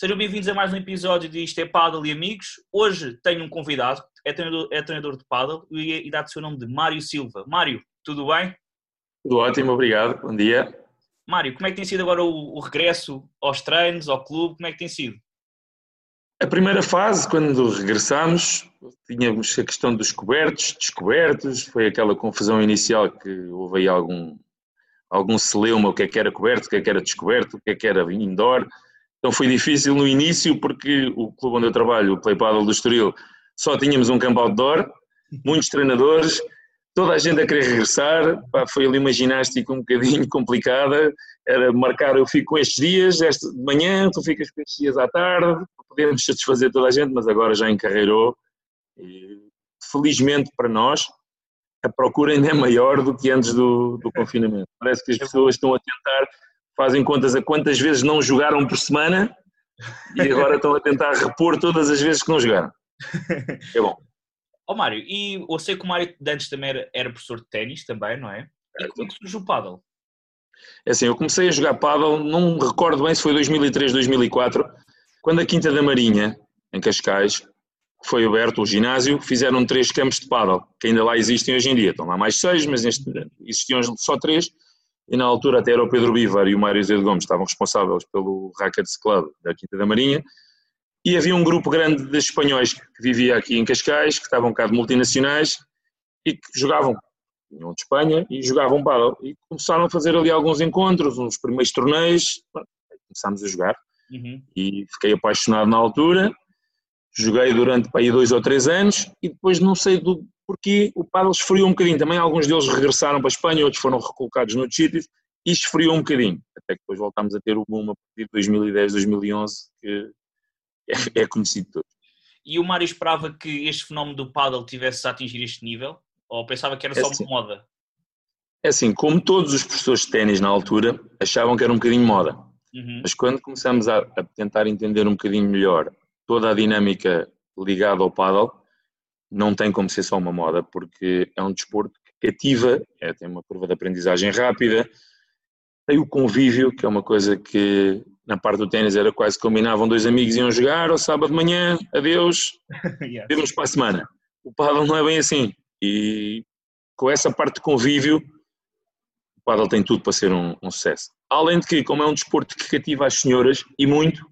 Sejam bem-vindos a mais um episódio de Isto é Paddle e Amigos. Hoje tenho um convidado, é treinador, é treinador de paddle e, e dá-te o seu nome de Mário Silva. Mário, tudo bem? Tudo ótimo, obrigado. Bom dia. Mário, como é que tem sido agora o, o regresso aos treinos, ao clube? Como é que tem sido? A primeira fase, quando regressámos, tínhamos a questão dos cobertos, descobertos, foi aquela confusão inicial que houve aí algum, algum celeuma, o que é que era coberto, o que é que era descoberto, o que é que era indoor. Então foi difícil no início porque o clube onde eu trabalho, o Play Paddle do Estoril, só tínhamos um campo outdoor, muitos treinadores, toda a gente a querer regressar, pá, foi ali uma ginástica um bocadinho complicada, era marcar eu fico com estes dias, este de manhã, tu ficas com estes dias à tarde, podemos satisfazer toda a gente, mas agora já encarreirou. E felizmente para nós a procura ainda é maior do que antes do, do confinamento. Parece que as pessoas estão a tentar fazem contas a quantas vezes não jogaram por semana e agora estão a tentar repor todas as vezes que não jogaram. É bom. Ó oh, Mário, e eu sei que o Mário antes também era, era professor de ténis também, não é? E como é que surgiu o paddle? É assim, eu comecei a jogar paddle, não me recordo bem se foi 2003, 2004, quando a Quinta da Marinha, em Cascais, foi aberto o ginásio, fizeram três campos de paddle, que ainda lá existem hoje em dia. Estão lá mais seis, mas neste, existiam só três e na altura até era o Pedro Bivar e o Mário Zé Gomes estavam responsáveis pelo Rackets Club da Quinta da Marinha, e havia um grupo grande de espanhóis que vivia aqui em Cascais, que estavam cá de multinacionais e que jogavam, vinham de Espanha e jogavam paddle, e começaram a fazer ali alguns encontros, uns primeiros torneios, começámos a jogar, uhum. e fiquei apaixonado na altura, joguei durante aí dois ou três anos, e depois não sei do, porque o paddle esfriou um bocadinho. Também alguns deles regressaram para a Espanha, outros foram recolocados noutros sítios e esfriou um bocadinho. Até que depois voltámos a ter o boom a partir de 2010, 2011, que é, é conhecido todo. E o Mário esperava que este fenómeno do paddle tivesse a atingir este nível? Ou pensava que era só é assim, moda? É assim, como todos os professores de ténis na altura achavam que era um bocadinho moda. Uhum. Mas quando começamos a, a, tentar entender um bocadinho melhor toda a dinâmica ligada ao paddle, não tem como ser só uma moda, porque é um desporto que cativa, é, tem uma curva de aprendizagem rápida, tem o convívio, que é uma coisa que na parte do ténis era quase combinavam dois amigos iam jogar ao sábado de manhã, adeus, yes. vemos para a semana. O paddle não é bem assim. E com essa parte de convívio, o paddle tem tudo para ser um, um sucesso. Além de que, como é um desporto que cativa as senhoras, e muito,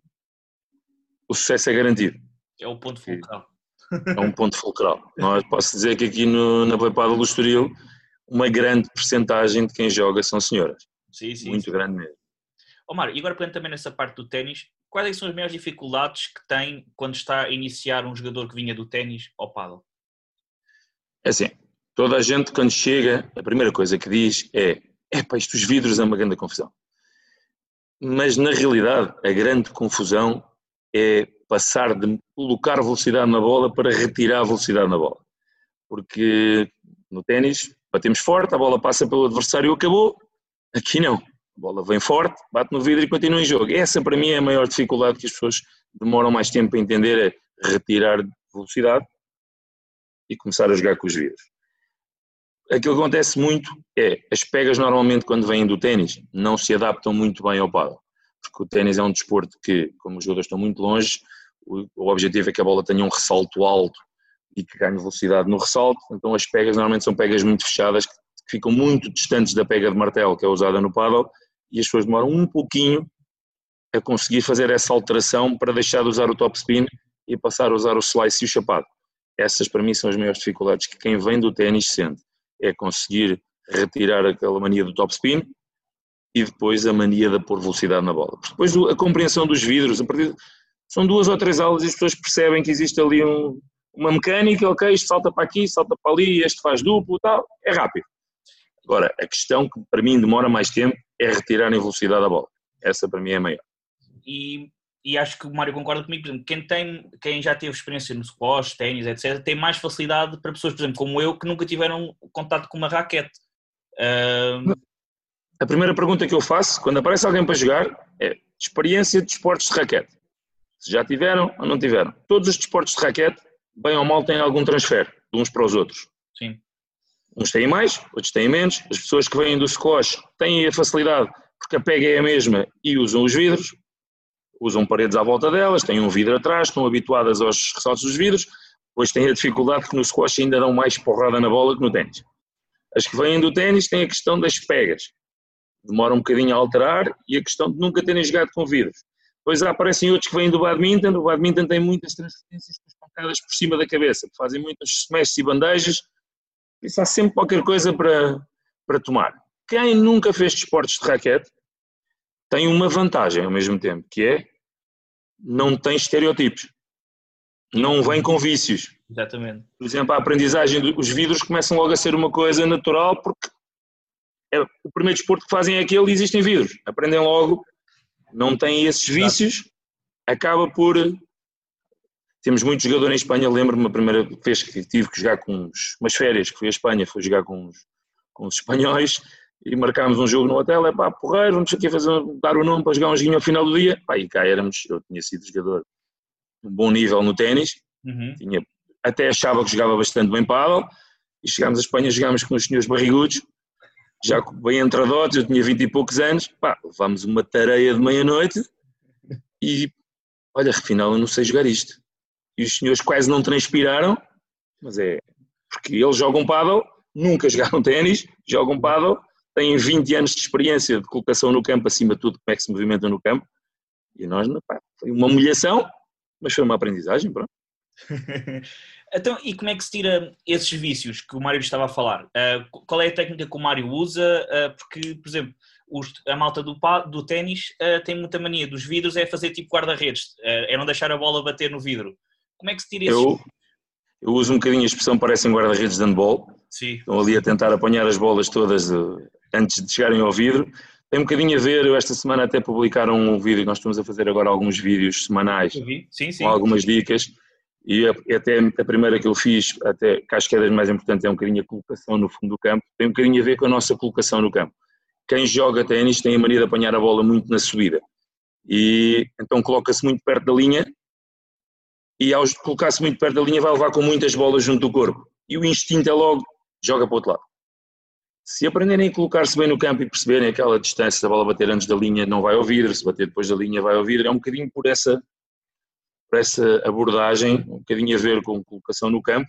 o sucesso é garantido. É o ponto fulcral é um ponto fulcral. Nós posso dizer que aqui no, na Pleipada do Estoril, uma grande percentagem de quem joga são senhoras. Sim, sim. Muito sim. grande mesmo. Omar, e agora pegando também nessa parte do ténis, quais é são as maiores dificuldades que tem quando está a iniciar um jogador que vinha do ténis ao paddle? É assim, toda a gente quando chega, a primeira coisa que diz é epá, isto os vidros é uma grande confusão. Mas na realidade a grande confusão é passar de colocar velocidade na bola para retirar velocidade na bola. Porque no ténis batemos forte, a bola passa pelo adversário e acabou. Aqui não. A bola vem forte, bate no vidro e continua em jogo. Essa para mim é a maior dificuldade que as pessoas demoram mais tempo a entender, é retirar velocidade e começar a jogar com os vidros. Aquilo que acontece muito é, as pegas normalmente quando vêm do ténis não se adaptam muito bem ao paddle porque o ténis é um desporto que, como os jogadores estão muito longe, o, objetivo é que a bola tenha um ressalto alto e que ganhe velocidade no ressalto, então as pegas normalmente são pegas muito fechadas, que, ficam muito distantes da pega de martelo que é usada no paddle, e as pessoas demoram um pouquinho a conseguir fazer essa alteração para deixar de usar o top spin e passar a usar o slice e o chapado. Essas para mim são as maiores dificuldades que quem vem do ténis sente, é conseguir retirar aquela mania do top spin e depois a mania de pôr velocidade na bola. Depois a compreensão dos vidros, são duas ou três aulas e as pessoas percebem que existe ali um, uma mecânica, ok, isto salta para aqui, salta para ali, este faz duplo tal, é rápido. Agora, a questão que para mim demora mais tempo é retirar em velocidade a bola. Essa para mim é a maior. E, e acho que o Mário concorda comigo, por exemplo, quem, tem, quem já teve experiência no squash, ténis, etc., tem mais facilidade para pessoas, por exemplo, como eu, que nunca tiveram contato com uma raquete. Uh, a primeira pergunta que eu faço quando aparece alguém para jogar é experiência de desportos de raquete. Se já tiveram ou não tiveram. Todos os desportos de raquete, bem ou mal, têm algum transfer de uns para os outros. Sim. Uns têm mais, outros têm menos. As pessoas que vêm do squash têm a facilidade porque a pega é a mesma e usam os vidros. usam paredes à volta delas, têm um vidro atrás, estão habituadas aos ressaltos dos vidros, depois têm a dificuldade que no squash ainda dão mais porrada na bola que no ténis. As que vêm do ténis têm a questão das pegas, demoram um bocadinho a alterar e a questão de nunca terem jogado com vidros. Depois aparecem outros que vêm do badminton, o badminton tem muitas transferências com as pancadas por cima da cabeça, que fazem muitas smashes e bandejas, isso há sempre qualquer coisa para, para tomar. Quem nunca fez desportos de raquete tem uma vantagem ao mesmo tempo, que é não tem estereotipos. Não vem com vícios. Exatamente. Por exemplo, a aprendizagem dos vidros começam logo a ser uma coisa natural porque é, o primeiro desporto que fazem é aquele e existem vidros. Aprendem logo, não têm esses vícios, acaba por. Temos muitos jogadores em Espanha. Lembro-me a primeira vez que tive que jogar com uns, umas férias, que fui à Espanha, fui jogar com uns, com os espanhóis e marcámos um jogo no hotel, é pá, porreiro, vamos aqui fazer, dar o nome para jogar um joguinho ao final do dia. Pá, e cá éramos, eu tinha sido jogador de um bom nível no ténis, uhum. tinha, até achava que jogava bastante bem pádel, e chegámos à Espanha, jogámos com os senhores barrigudos, já bem entradotes, eu tinha vinte e poucos anos, pá, levámos uma tareia de meia-noite e, olha, afinal eu não sei jogar isto. E os senhores quase não transpiraram, mas é, porque eles jogam pádel, nunca jogaram ténis, jogam pádel, têm 20 anos de experiência de colocação no campo, acima de tudo, como é que se movimenta no campo. E nós, pá, foi uma humilhação, mas foi uma aprendizagem, pronto. então, e como é que se tira esses vícios que o Mário estava a falar? Uh, qual é a técnica que o Mário usa? Uh, porque, por exemplo, os, a malta do, do ténis uh, tem muita mania dos vidros, é fazer tipo guarda-redes, é não deixar a bola bater no vidro. Como é que se tira esses eu, eu uso um bocadinho a expressão parecem guarda-redes de handball. Sim. Estão ali a tentar apanhar as bolas todas antes de chegarem ao vidro. Tem um bocadinho a ver, eu esta semana até publicaram um vídeo, nós estamos a fazer agora alguns vídeos semanais sim, sim. com algumas dicas e até a primeira que eu fiz, até que acho que é das mais importantes, é um bocadinho a colocação no fundo do campo, tem um bocadinho a ver com a nossa colocação no campo. Quem joga ténis tem a mania de apanhar a bola muito na subida. E então coloca-se muito perto da linha e ao colocar-se muito perto da linha vai levar com muitas bolas junto do corpo. E o instinto é logo, joga para o outro lado. Se aprenderem a colocar-se bem no campo e perceberem aquela distância, se a bola bater antes da linha não vai ao vidro, se bater depois da linha vai ao vidro, é um bocadinho por essa, por essa abordagem, um bocadinho a ver com colocação no campo.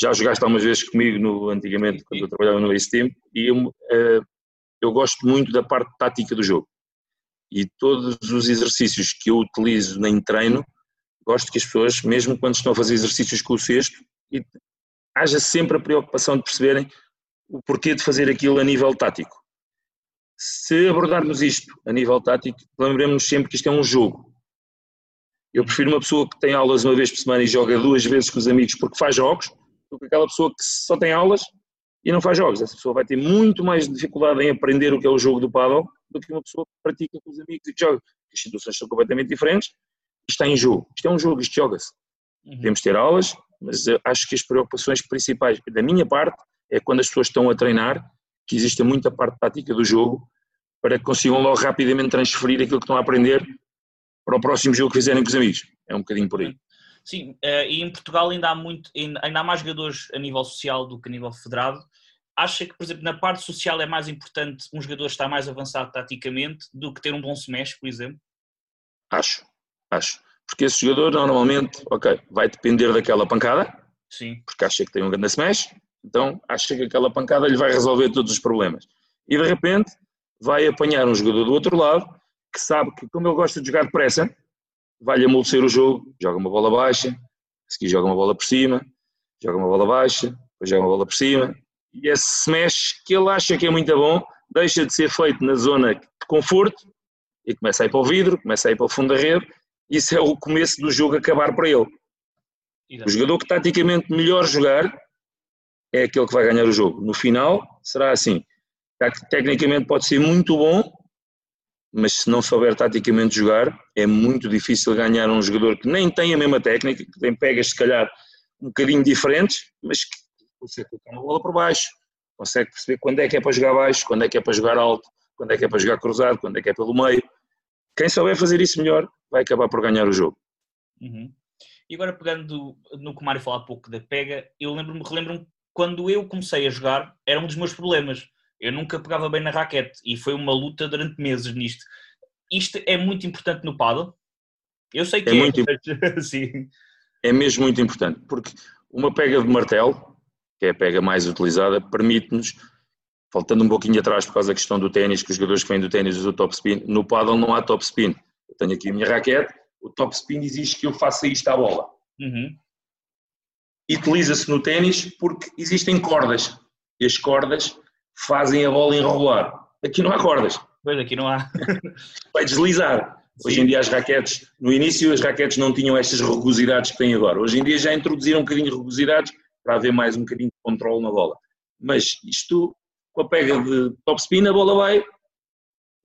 Já jogaste algumas vezes comigo no, antigamente, quando eu trabalhava no Ace Team, e eu, uh, eu gosto muito da parte tática do jogo. E todos os exercícios que eu utilizo em treino, gosto que as pessoas, mesmo quando estão a fazer exercícios com o cesto, haja sempre a preocupação de perceberem o porquê de fazer aquilo a nível tático. Se abordarmos isto a nível tático, lembremos-nos sempre que isto é um jogo. Eu prefiro uma pessoa que tem aulas uma vez por semana e joga duas vezes com os amigos porque faz jogos, do que aquela pessoa que só tem aulas e não faz jogos. Essa pessoa vai ter muito mais dificuldade em aprender o que é o jogo do paddle do que uma pessoa que pratica com os amigos e que joga. As situações são completamente diferentes. Isto está em jogo. Isto é um jogo, isto joga-se. Uhum. Podemos ter aulas, mas acho que as preocupações principais, da minha parte, é quando as pessoas estão a treinar, que existe muita parte tática do jogo, para que consigam logo rapidamente transferir aquilo que estão a aprender para o próximo jogo que fizerem com os amigos. É um bocadinho por aí. Sim, eh, e em Portugal ainda há, muito, ainda há mais jogadores a nível social do que a nível federado. Acha que, por exemplo, na parte social é mais importante um jogador estar mais avançado taticamente do que ter um bom smash, por exemplo? Acho, acho. Porque esse jogador normalmente, ok, vai depender daquela pancada, Sim. porque acha que tem um grande smash, então acha que aquela pancada lhe vai resolver todos os problemas. E de repente vai apanhar um jogador do outro lado que sabe que, como ele gosta de jogar depressa, vai-lhe amolecer o jogo, joga uma bola baixa, a seguir joga uma bola por cima, joga uma bola baixa, depois joga uma bola por cima, e esse smash que ele acha que é muito bom, deixa de ser feito na zona de conforto e começa a ir para o vidro, começa a ir para o fundo da rede, isso é o começo do jogo acabar para ele. O jogador que taticamente melhor jogar é aquele que vai ganhar o jogo. No final, será assim. Tecnicamente pode ser muito bom, mas se não souber taticamente jogar, é muito difícil ganhar um jogador que nem tem a mesma técnica, que tem pegas se calhar um bocadinho diferentes, mas que consegue colocar uma bola por baixo, consegue perceber quando é que é para jogar baixo, quando é que é para jogar alto, quando é que é para jogar cruzado, quando é que é pelo meio. Quem souber fazer isso melhor vai acabar por ganhar o jogo. Uhum. E agora pegando no que o Mário falou há pouco da pega, eu lembro-me, relembro-me quando eu comecei a jogar, era um dos meus problemas. Eu nunca pegava bem na raquete e foi uma luta durante meses nisto. Isto é muito importante no paddle? Eu sei que é, É muito mas, sim. é mesmo muito importante, porque uma pega de martelo, que é a pega mais utilizada, permite-nos, faltando um pouquinho atrás por causa da questão do ténis, que os jogadores que vêm do ténis usam o top spin, no paddle não há top spin. Eu tenho aqui a minha raquete, o top spin exige que eu faça isto à bola. Uhum. Utiliza-se no ténis porque existem cordas, e as cordas fazem a bola enrolar. Aqui não há cordas, Pois aqui não há. vai deslizar. Hoje em dia as raquetes, no início as raquetes não tinham estas rugosidades que têm agora. Hoje em dia já introduziram um bocadinho de rugosidades para haver mais um bocadinho de controle na bola. Mas isto, com a pega de top spin, a bola vai,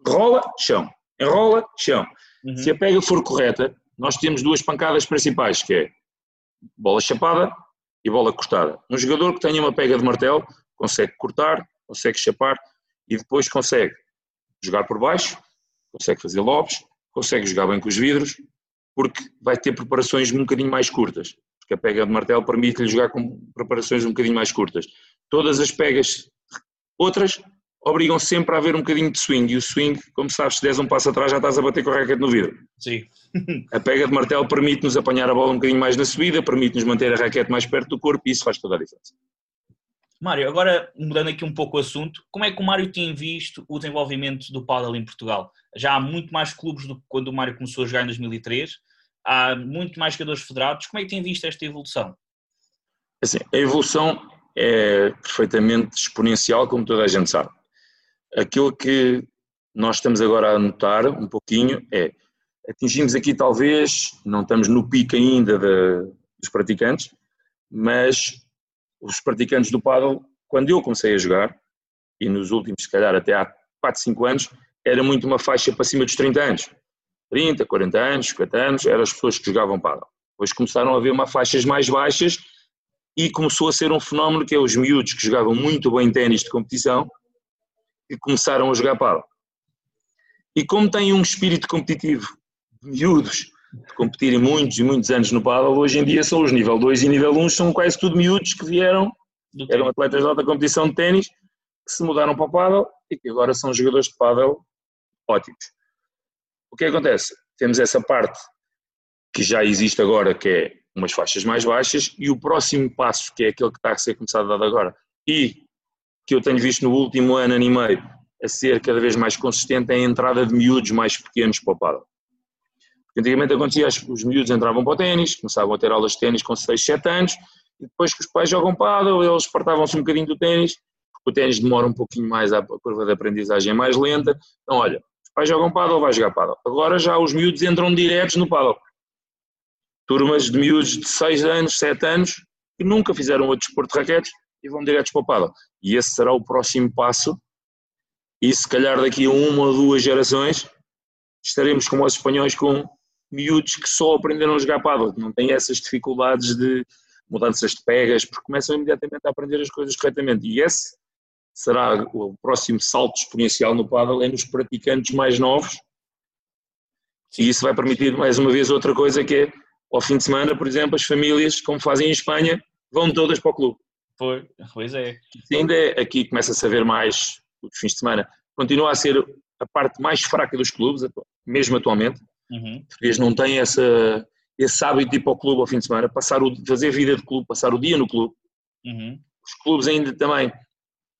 rola, chão, enrola, chão. Uhum. Se a pega for correta, nós temos duas pancadas principais, que é bola chapada e bola cortada. Um jogador que tenha uma pega de martelo consegue cortar, consegue chapar e depois consegue jogar por baixo, consegue fazer lobes, consegue jogar bem com os vidros, porque vai ter preparações um bocadinho mais curtas. Porque a pega de martelo permite-lhe jogar com preparações um bocadinho mais curtas. Todas as pegas outras obrigam sempre a haver um bocadinho de swing. E o swing, como sabes, se des um passo atrás já estás a bater com a raquete no vidro. Sim. A pega de martelo permite-nos apanhar a bola um bocadinho mais na subida, permite-nos manter a raquete mais perto do corpo e isso faz toda a diferença. Mário, agora mudando aqui um pouco o assunto, como é que o Mário tem visto o desenvolvimento do paddle em Portugal? Já há muito mais clubes do que quando o Mário começou a jogar em 2003, há muito mais jogadores federados. Como é que tem visto esta evolução? Assim, a evolução é perfeitamente exponencial, como toda a gente sabe. Aquilo que nós estamos agora a notar um pouquinho é atingimos aqui talvez, não estamos no pico ainda de- dos praticantes, mas os praticantes do paddle, quando eu comecei a jogar, e nos últimos, se calhar até há 4, 5 anos, era muito uma faixa para cima dos 30 anos. 30, 40 anos, 50 anos, eram as pessoas que jogavam paddle. Depois começaram a haver uma faixas mais baixas e começou a ser um fenómeno que é os miúdos que jogavam muito bem ténis de competição e começaram a jogar paddle. E como têm um espírito competitivo miúdos de competirem muitos e muitos anos no paddle, hoje em dia são os nível 2 e nível 1 são quase tudo miúdos que vieram, eram atletas de alta competição de ténis, que se mudaram para o paddle e que agora são jogadores de paddle ótimos. O que acontece? Temos essa parte que já existe agora, que é umas faixas mais baixas, e o próximo passo, que é aquele que está a ser começado a dar agora, e que eu tenho visto no último ano, ano e meio, a ser cada vez mais consistente, é a entrada de miúdos mais pequenos para o paddle. Antigamente acontecia, os miúdos entravam para o ténis, começavam a ter aulas de ténis com 6, 7 anos, e depois que os pais jogam paddle, eles fartavam-se um bocadinho do ténis, porque o ténis demora um pouquinho mais, a curva de aprendizagem é mais lenta. Então, olha, os pais jogam paddle, vai jogar paddle. Agora já os miúdos entram diretos no paddle. Turmas de miúdos de 6 anos, 7 anos, que nunca fizeram outro desporto de raquetes e vão diretos para o paddle. E esse será o próximo passo. E se calhar daqui a uma ou duas gerações estaremos como os espanhóis com miúdos que só aprenderam a jogar paddle, que não têm essas dificuldades de mudanças de pegas, porque começam imediatamente a aprender as coisas corretamente. E esse será o próximo salto exponencial no paddle, é nos praticantes mais novos. E isso vai permitir, mais uma vez, outra coisa que é, ao fim de semana, por exemplo, as famílias, como fazem em Espanha, vão todas para o clube. Pois, é. Isto ainda é, aqui começa-se a ver mais os fins de semana. Continua a ser a parte mais fraca dos clubes, mesmo atualmente. Uhum. Português não tem essa, esse hábito de ir para o clube ao fim de semana, passar o, fazer vida de clube, passar o dia no clube. Uhum. Os clubes ainda também,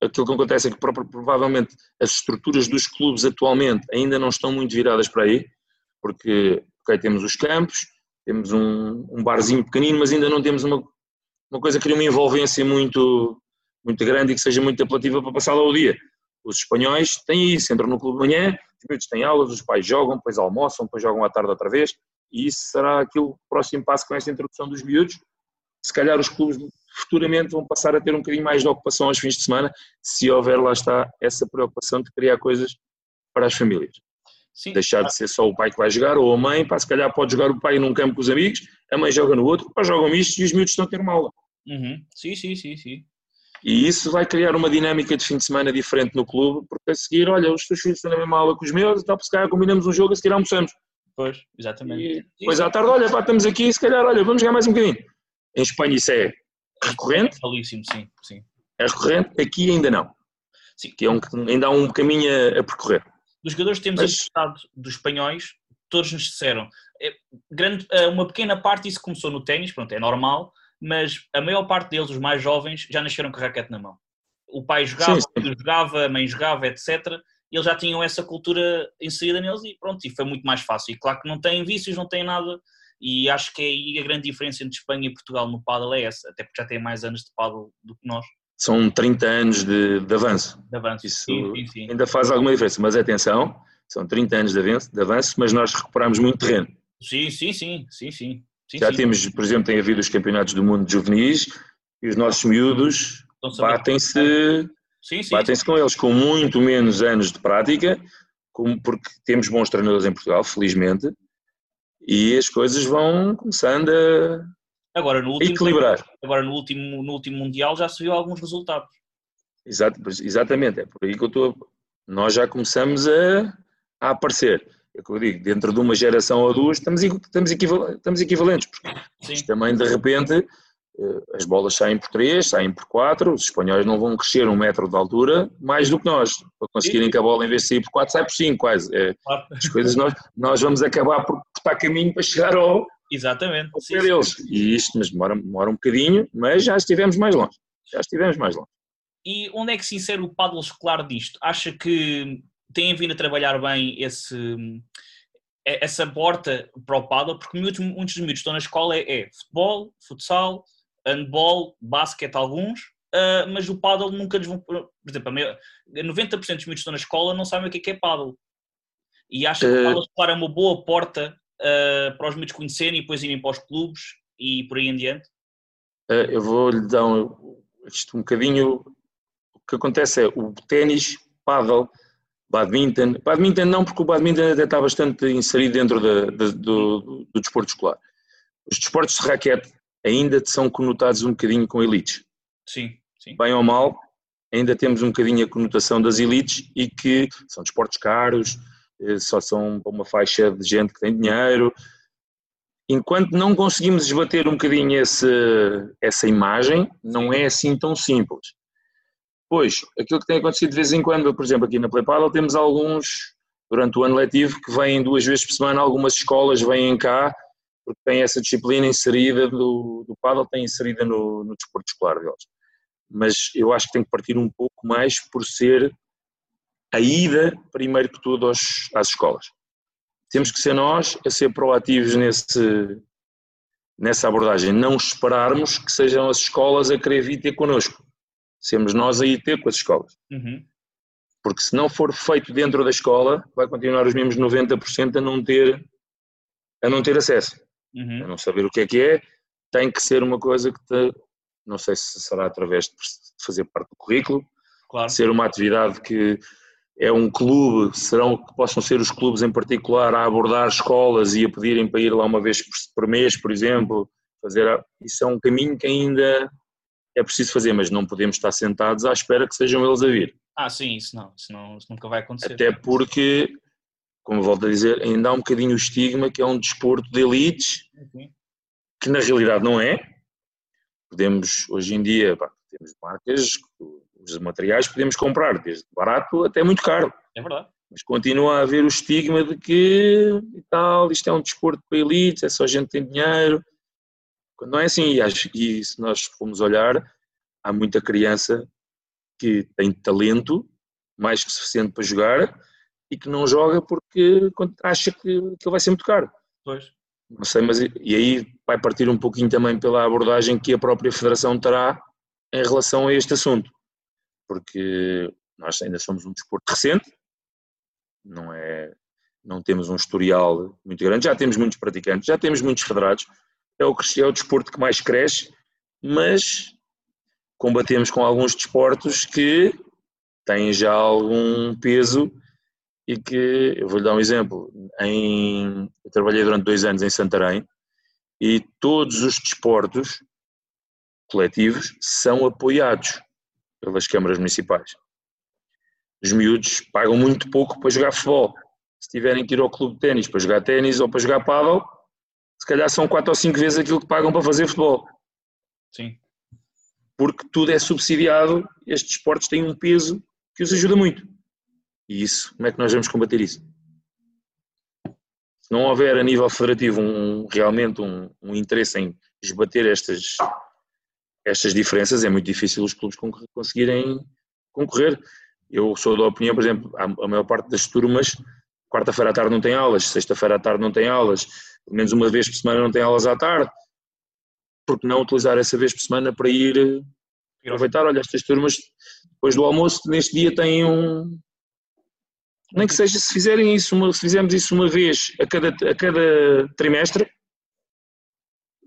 aquilo que acontece é que pro- provavelmente as estruturas dos clubes atualmente ainda não estão muito viradas para aí, porque ok, temos os campos, temos um, um barzinho pequenino, mas ainda não temos uma, uma coisa que cria uma envolvência muito, muito grande e que seja muito apelativa para passar lá o dia. Os espanhóis têm isso, entram no clube de manhã, os miúdos têm aulas, os pais jogam, depois almoçam, depois jogam à tarde outra vez, e isso será aquilo próximo passo com esta introdução dos miúdos. Se calhar os clubes futuramente vão passar a ter um bocadinho mais de ocupação aos fins de semana, se houver lá está essa preocupação de criar coisas para as famílias. Sim, Deixar de ser só o pai que vai jogar ou a mãe, pá, se calhar pode jogar o pai num campo com os amigos, a mãe joga no outro, depois jogam mistos e os miúdos estão a ter uma aula. Uhum. sim, sim, sim, sim. E isso vai criar uma dinâmica de fim de semana diferente no clube, porque a seguir, olha, os teus filhos estão na mesma aula que os meus, então se calhar combinamos um jogo, a seguir almoçamos. Pois, exatamente. E depois à tarde, olha, pá, estamos aqui, se calhar, olha, vamos jogar mais um bocadinho. Em Espanha isso é recorrente, Belíssimo, sim, sim. é recorrente, aqui ainda não. Sim. Que é um, ainda há um caminho a, a percorrer. Dos jogadores que temos Mas- emprestado dos espanhóis, todos nos disseram. É, grande, eh, uma pequena parte isso começou no ténis, pronto, é normal, mas a maior parte deles, os mais jovens, já nasceram com a raquete na mão. O pai jogava, sim, sim. jogava, a mãe jogava, etc. E eles já tinham essa cultura inserida neles e pronto, e foi muito mais fácil. E claro que não têm vícios, não têm nada, e acho que é aí a grande diferença entre Espanha e Portugal no paddle é essa, até porque já têm mais anos de paddle do que nós. São 30 anos de, de avanço. De avanço, Isso sim, sim, sim. ainda faz alguma diferença, mas atenção, são 30 anos de avanço, de avanço mas nós recuperamos muito terreno. Sim, sim, sim, sim, sim. Sim já temos, por exemplo, tem havido os campeonatos do mundo de juvenis e os nossos miúdos batem-se batem-se com eles com muito menos anos de prática, porque temos bons treinadores em Portugal, felizmente, e as coisas vão começando a, agora, no último, equilibrar. Agora no último, no último Mundial já se viu alguns resultados. Exato, exatamente, é por aí que eu estou. Nós já começamos a, a aparecer. É que eu digo, dentro de uma geração ou duas estamos, estamos, equivalentes, estamos equivalentes, porque isto também de repente eh, as bolas saem por 3, saem por 4, os espanhóis não vão crescer um metro de altura mais do que nós, para conseguirem que a bola em vez de sair por 4, sai por 5 quase. É, as coisas nós, nós vamos acabar por estar caminho para chegar ao, Exatamente. ao deles. E isto mas demora, demora um bocadinho, mas já estivemos mais longe. Já estivemos mais longe. E onde é que se insere o paddle escolar disto? Acha que têm vindo a trabalhar bem esse, essa porta para o paddle? Porque muitos, muitos dos miúdos estão na escola é, é futebol, futsal, handball, basquete alguns, uh, mas o paddle nunca lhes vão... Por exemplo, 90% dos miúdos que estão na escola não sabem o que é, que é paddle. E acho que o paddle escolar é uma boa porta uh, para os miúdos conhecerem e depois irem para os clubes e por aí em diante? Uh, eu vou-lhe dar um, isto um bocadinho... O que acontece é o ténis, paddle, badminton. Badminton não, porque o badminton até está bastante inserido dentro da, da, do, do desporto escolar. Os desportos de raquete ainda são conotados um bocadinho com elites. Sim, sim. Bem ou mal, ainda temos um bocadinho a conotação das elites e que são desportos caros, eh, só são para uma faixa de gente que tem dinheiro. Enquanto não conseguimos esbater um bocadinho esse, essa imagem, não é assim tão simples. Pois, aquilo que tem acontecido de vez em quando, por exemplo, aqui na Play Paddle, temos alguns, durante o ano letivo, que vêm duas vezes por semana, algumas escolas vêm cá porque tem essa disciplina inserida do, do paddle, tem inserida no, no desporto escolar deles. Mas eu acho que tem que partir um pouco mais por ser a ida, primeiro que tudo, aos, às escolas. Temos que ser nós a ser proativos nesse, nessa abordagem, não esperarmos que sejam as escolas a querer vir ter connosco. Sermos nós a ir ter com as escolas. Uhum. Porque se não for feito dentro da escola, vai continuar os mesmos 90% a não ter, a não ter acesso uhum. a não saber o que é que é, tem que ser uma coisa que te, não sei se será através de fazer parte do currículo, claro. ser uma atividade que é um clube, serão que possam ser os clubes em particular a abordar escolas e a pedirem para ir lá uma vez por mês, por exemplo, fazer isso é um caminho que ainda é preciso fazer, mas não podemos estar sentados à espera que sejam eles a vir. Ah, sim, isso não, isso, não, isso nunca vai acontecer. Até porque como volto a dizer, ainda há um bocadinho o estigma que é um desporto de elites, uhum. que na realidade não é. Podemos, hoje em dia, pá, temos marcas, os materiais podemos comprar, desde barato até muito caro. É verdade. Mas continua a haver o estigma de que e tal, isto é um desporto para elites, é só gente que tem dinheiro. Quando não é assim, e, acho, e se nós formos olhar, há muita criança que tem talento mais que suficiente para jogar, e que não joga porque acha que aquilo vai ser muito caro. Pois. Não sei, mas e aí vai partir um pouquinho também pela abordagem que a própria Federação terá em relação a este assunto. Porque nós ainda somos um desporto recente, não é não temos um historial muito grande, já temos muitos praticantes, já temos muitos federados, é o, é o desporto que mais cresce, mas combatemos com alguns desportos que têm já algum peso e que, eu vou-lhe dar um exemplo, em, eu trabalhei durante dois anos em Santarém e todos os desportos coletivos são apoiados pelas câmaras municipais. Os miúdos pagam muito pouco para jogar futebol. Se tiverem que ir ao clube de ténis para jogar ténis ou para jogar se calhar são quatro ou cinco vezes aquilo que pagam para fazer futebol. Sim. Porque tudo é subsidiado, estes esportes têm um peso que os ajuda muito. E isso, como é que nós vamos combater isso? Se não houver a nível federativo um, realmente um, um interesse em esbater estas, estas diferenças, é muito difícil os clubes conseguirem concorrer. Eu sou da opinião, por exemplo, a maior parte das turmas, quarta-feira à tarde não tem aulas, sexta-feira à tarde não tem aulas, pelo menos uma vez por semana não tem aulas à tarde. Porque não utilizar essa vez por semana para ir eh, aproveitar? Olha, estas turmas, depois do almoço, neste dia têm um. Nem que seja se fizerem isso, uma, se fizermos isso uma vez a cada, a cada trimestre,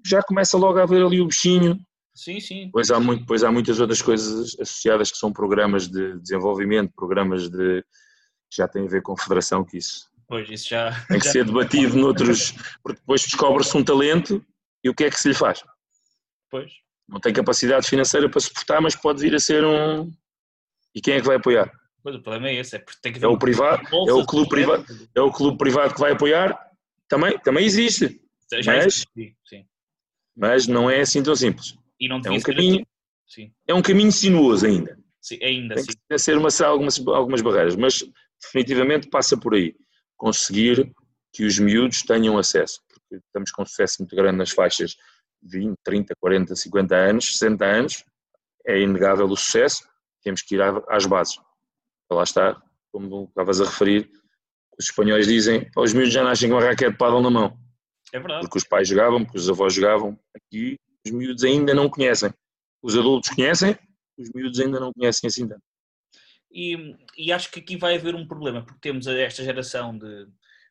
já começa logo a haver ali o bichinho Sim, sim. Pois há, muito, pois há muitas outras coisas associadas que são programas de desenvolvimento, programas de que já têm a ver com federação, que isso, pois, isso já, tem que já... ser debatido noutros, porque depois descobre-se um talento e o que é que se lhe faz? Pois. Não tem capacidade financeira para suportar, mas pode vir a ser um. E quem é que vai apoiar? Pois, o problema é esse, é porque tem que é o privado, é o clube privado, é o clube privado que vai apoiar, também, também existe. Já mas, existe, sim. mas não é assim tão simples. E não é um caminho, assim. é um caminho sinuoso ainda. Sim, ainda Tem sim. que ser uma, algumas, algumas barreiras, mas definitivamente passa por aí. Conseguir que os miúdos tenham acesso, porque estamos com um sucesso muito grande nas faixas 20, 30, 40, 50 anos, 60 anos, é inegável o sucesso, temos que ir às bases. Lá está, como estavas a referir, os espanhóis dizem, os miúdos já nascem com uma raquete de na mão. É verdade. Porque os pais jogavam, porque os avós jogavam. Aqui os miúdos ainda não conhecem. Os adultos conhecem, os miúdos ainda não conhecem assim tanto. E, e, acho que aqui vai haver um problema, porque temos esta geração de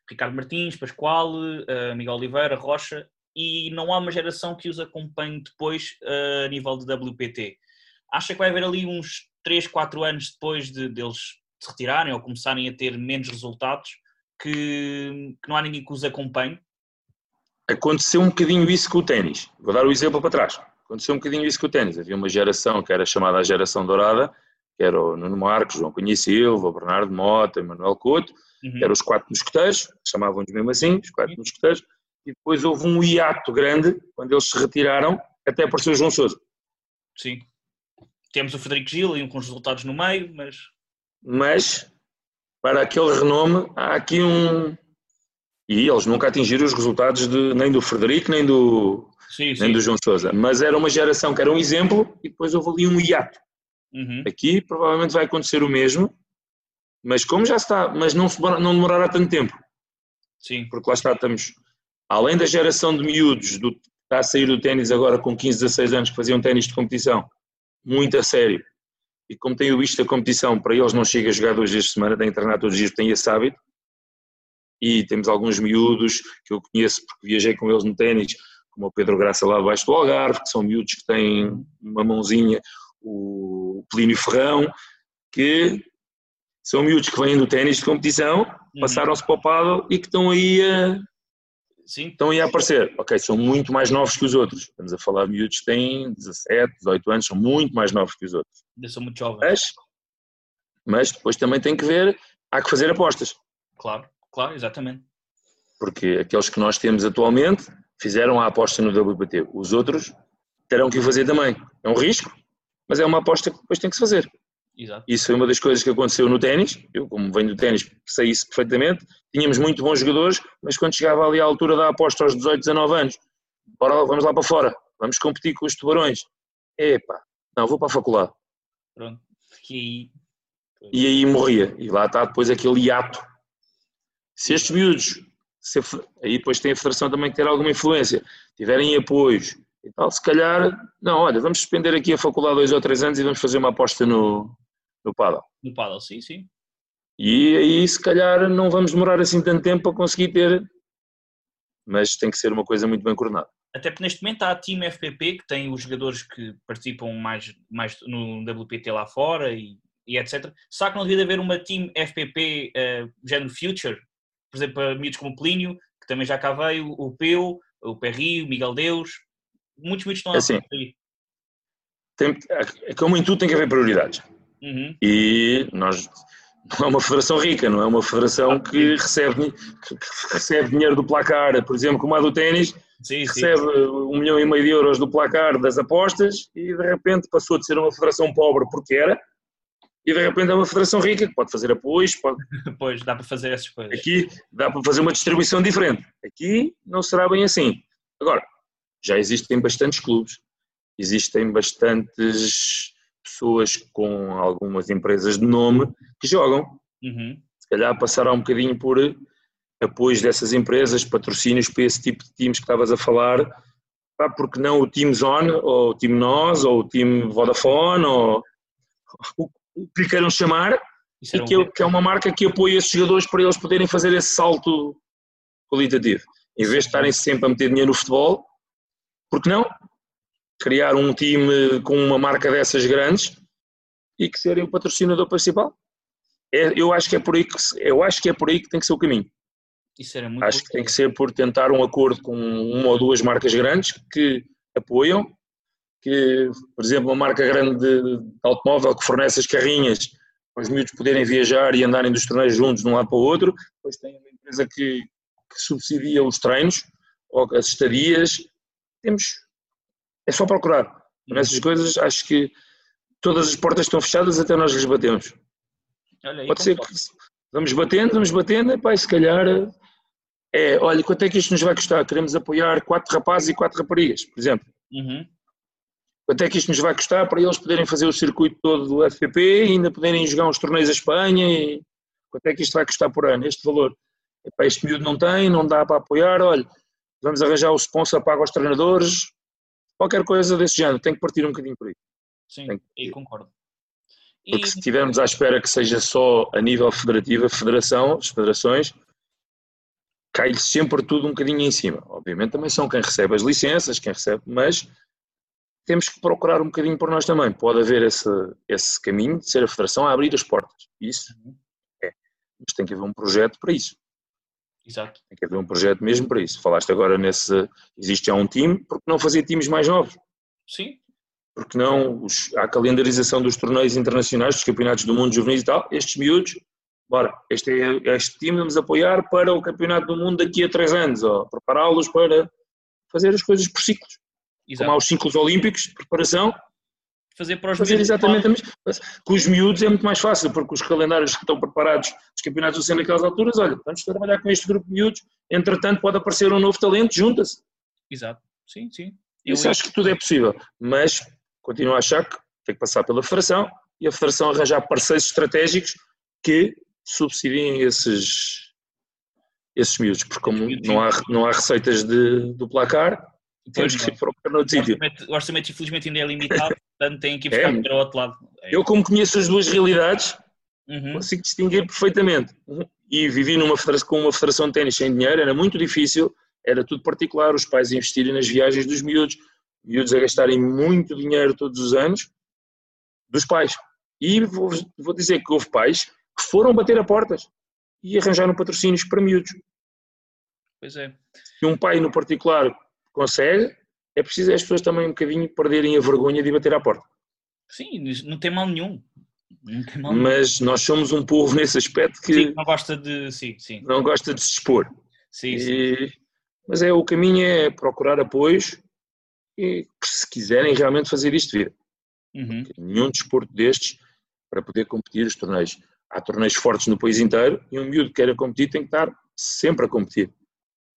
Ricardo Martins, Pascoal, uh, Miguel Oliveira, Rocha, e não há uma geração que os acompanhe depois uh, a nível de WPT. Acha que vai haver ali uns 3, 4 anos depois de, deles se retirarem ou começarem a ter menos resultados, que, que não há ninguém que os acompanhe? aconteceu um bocadinho isso com o ténis. Vou dar o exemplo para trás. Aconteceu um bocadinho isso com o ténis. Havia uma geração que era chamada a geração dourada, que era o Nuno Marcos, João Cunha Silva, o Bernardo Mota, Manuel Couto, uhum. eram os quatro mosqueteiros, chamavam-nos mesmo assim, os quatro uhum. mosqueteiros, e depois houve um hiato grande, quando eles se retiraram, até apareceu o João Sousa. Sim. Temos o Frederico Gil e um com os resultados no meio, mas... Mas, para aquele renome, há aqui um, e eles nunca atingiram os resultados de, nem do Frederico nem do, sim, nem sim. do João Sousa. Mas era uma geração que era um exemplo e depois houve ali um hiato. Uhum. Aqui provavelmente vai acontecer o mesmo, mas como já está, mas não, não demorará tanto tempo. Sim. Porque lá está, estamos, além da geração de miúdos do, que está a sair do ténis agora com 15, 16 anos que faziam ténis de competição, muito a sério, e como tenho visto a competição, para eles não chega a jogar duas vezes por semana, tem internet todos os dias, tem esse hábito, e temos alguns miúdos que eu conheço porque viajei com eles no ténis, como o Pedro Graça lá abaixo do Algarve, que são miúdos que têm uma mãozinha, o Plínio Ferrão, que são miúdos que vêm do ténis de competição, uhum. passaram-se para o paddle e que estão aí a, Sim. estão aí a aparecer. Ok, são muito mais novos que os outros. Estamos a falar de miúdos que têm 17, 18 anos, são muito mais novos que os outros. Ainda são muito jovens. Mas, mas depois também tem que ver, há que fazer apostas. Claro. Claro, exatamente. Porque aqueles que nós temos atualmente fizeram a aposta no WPT. Os outros terão que o fazer também. É um risco, mas é uma aposta que depois tem que se fazer. Exato. Isso foi uma das coisas que aconteceu no ténis. Eu, como venho do ténis, sei isso perfeitamente. Tínhamos muito bons jogadores, mas quando chegava ali à altura da aposta aos 18, 19 anos, bora, vamos lá para fora, vamos competir com os tubarões. Epá, não, vou para a faculdade. Pronto. E aí, e aí morria. E lá está depois aquele hiato se estes miúdos, se, aí depois tem a federação também que ter alguma influência, tiverem apoios e tal, se calhar, não, olha, vamos suspender aqui a faculdade dois ou três anos e vamos fazer uma aposta no, no paddle. No paddle, sim, sim. E aí, se calhar, não vamos demorar assim tanto tempo para conseguir ter, mas tem que ser uma coisa muito bem coordenada. Até porque neste momento há a Team FPP, que tem os jogadores que participam mais, mais no WPT lá fora e, e etc. Será que não devia haver uma Team FPP uh, género Future, por exemplo, a miúdos como o Plínio, que também já cá veio, o Peu, o Perri, o Miguel Deus, muitos miúdos estão é assim, aí. Tem, é como em tudo tem que haver prioridades. Uhum. E nós não é uma federação rica, não é uma federação que recebe, que recebe dinheiro do placar, por exemplo, como a do ténis, recebe um milhão e meio de euros do placar das apostas e de repente passou de ser uma federação pobre porque era, e de repente é uma federação rica que pode fazer apoios, pode... Pois, dá para fazer essas coisas. Aqui dá para fazer uma distribuição diferente. Aqui não será bem assim. Agora, já existem bastantes clubes, existem bastantes pessoas com algumas empresas de nome que jogam. Uhum. Se calhar passará um bocadinho por apoios dessas empresas, patrocínios para esse tipo de times que estavas a falar, pá, porque não o Team Zone, ou o Team Nós, ou o Team Vodafone, ou o que queiram chamar, e um que, é- que é uma marca que apoia esses jogadores para eles poderem fazer esse salto qualitativo. Em vez de estarem sempre a meter dinheiro no futebol, porque não? Criar um time com uma marca dessas grandes e que serem o patrocinador principal. É, eu acho que é por aí que eu acho que é por aí que tem que ser o caminho. Isso era muito Acho que tem que ser por tentar um acordo com uma ou duas marcas grandes que apoiam, que, por exemplo, uma marca grande de, de automóvel que fornece as carrinhas para os miúdos poderem viajar e andarem dos torneios juntos de um lado para o outro. Depois tem uma empresa que, que subsidia os treinos, ou as estadias. Temos, é só procurar. Nessas coisas, acho que todas as portas estão fechadas até nós lhes batemos. Olha, Pode ser que vamos batendo, vamos batendo, pá, e se calhar é, olha, quanto é que isto nos vai custar? Queremos apoiar quatro rapazes e quatro raparigas, por exemplo. Uhum. Quanto é que isto nos vai custar para eles poderem fazer o circuito todo do FPP e ainda poderem jogar uns torneios a Espanha? E quanto é que isto vai custar por ano? Este valor. Epá, este miúdo não tem, não dá para apoiar, olha, vamos arranjar o sponsor, paga aos treinadores, qualquer coisa desse género, tem que partir um bocadinho por aí. Sim, aí concordo. E, Porque se estivermos à espera que seja só a nível federativo, a federação, as federações, cai-lhes sempre tudo um bocadinho em cima. Obviamente também são quem recebe as licenças, quem recebe, mas temos que procurar um bocadinho por nós também. Pode haver esse, esse caminho de ser a federação a abrir as portas. Isso é. Mas tem que haver um projeto para isso. Exato. Tem que haver um projeto mesmo para isso. Falaste agora nesse. Existe já um time, porque não fazer times mais novos? Sim, porque não os, a calendarização dos torneios internacionais, dos campeonatos do mundo juvenis e tal, estes miúdos, bora, este, é, este time vamos apoiar para o campeonato do mundo daqui a três anos, ou prepará-los para fazer as coisas por ciclos, exato. como há os ciclos olímpicos de preparação, Fazer para os fazer miúdos exatamente mesma Com os miúdos é muito mais fácil, porque os calendários que estão preparados dos campeonatos do sendo naquelas alturas, olha, vamos trabalhar com este grupo de miúdos, entretanto pode aparecer um novo talento, junta-se. Exato. Sim, sim. Eu Isso acho que tudo é possível, mas continuo a achar que tem que passar pela Federação e a Federação arranjar parceiros estratégicos que subsidiem esses, esses miúdos, porque como não há, não há receitas de, do placar, temos que ir procurar noutro O sítio. orçamento, o orçamento, infelizmente, ainda é limitado, portanto, tem que ir buscar É. para o outro lado. É. Eu, como conheço as duas realidades, Uhum. consigo distinguir perfeitamente. E vivi numa federação, com uma federação de ténis sem dinheiro, era muito difícil, era tudo particular, os pais investirem nas viagens dos miúdos, miúdos a gastarem muito dinheiro todos os anos, dos pais. E vou, vou dizer que houve pais que foram bater a portas e arranjaram patrocínios para miúdos. Pois é. Se um pai no particular consegue, é preciso as pessoas também um bocadinho perderem a vergonha de ir bater à porta. Sim, não tem mal nenhum. Não tem mal nenhum. Mas nós somos um povo nesse aspecto que Sim, não gosta de. Sim, sim. não gosta de se expor. Sim, sim. E- mas é o caminho é procurar apoios e se quiserem realmente fazer isto vir. Uhum. Nenhum desporto destes para poder competir os torneios. Há torneios fortes no país inteiro e um miúdo que queira competir tem que estar sempre a competir.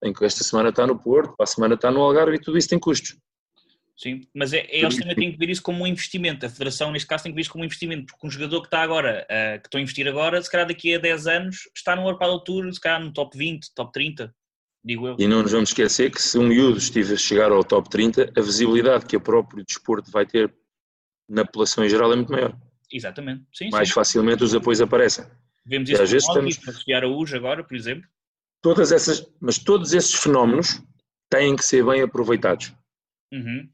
Tem que esta semana está no Porto, para a semana está no Algarve e tudo isso tem custos. Sim, mas é, é- eles também têm que ver isso como um investimento. A Federação, neste caso, tem que ver isso como um investimento, porque um jogador que está agora, ah, que estão a investir agora, se calhar daqui a 10 anos está no World Padel Tour, se calhar no top 20, top 30, digo eu. E não nos vamos esquecer que se um miúdo estiver a chegar ao top 30, a visibilidade que o próprio desporto vai ter na população em geral é muito maior. Exatamente, sim, Mais sim. facilmente os apoios aparecem. Vemos e isso às com vezes o estamos- Araújo agora, por exemplo. Todas essas, mas todos esses fenómenos têm que ser bem aproveitados. Uhum.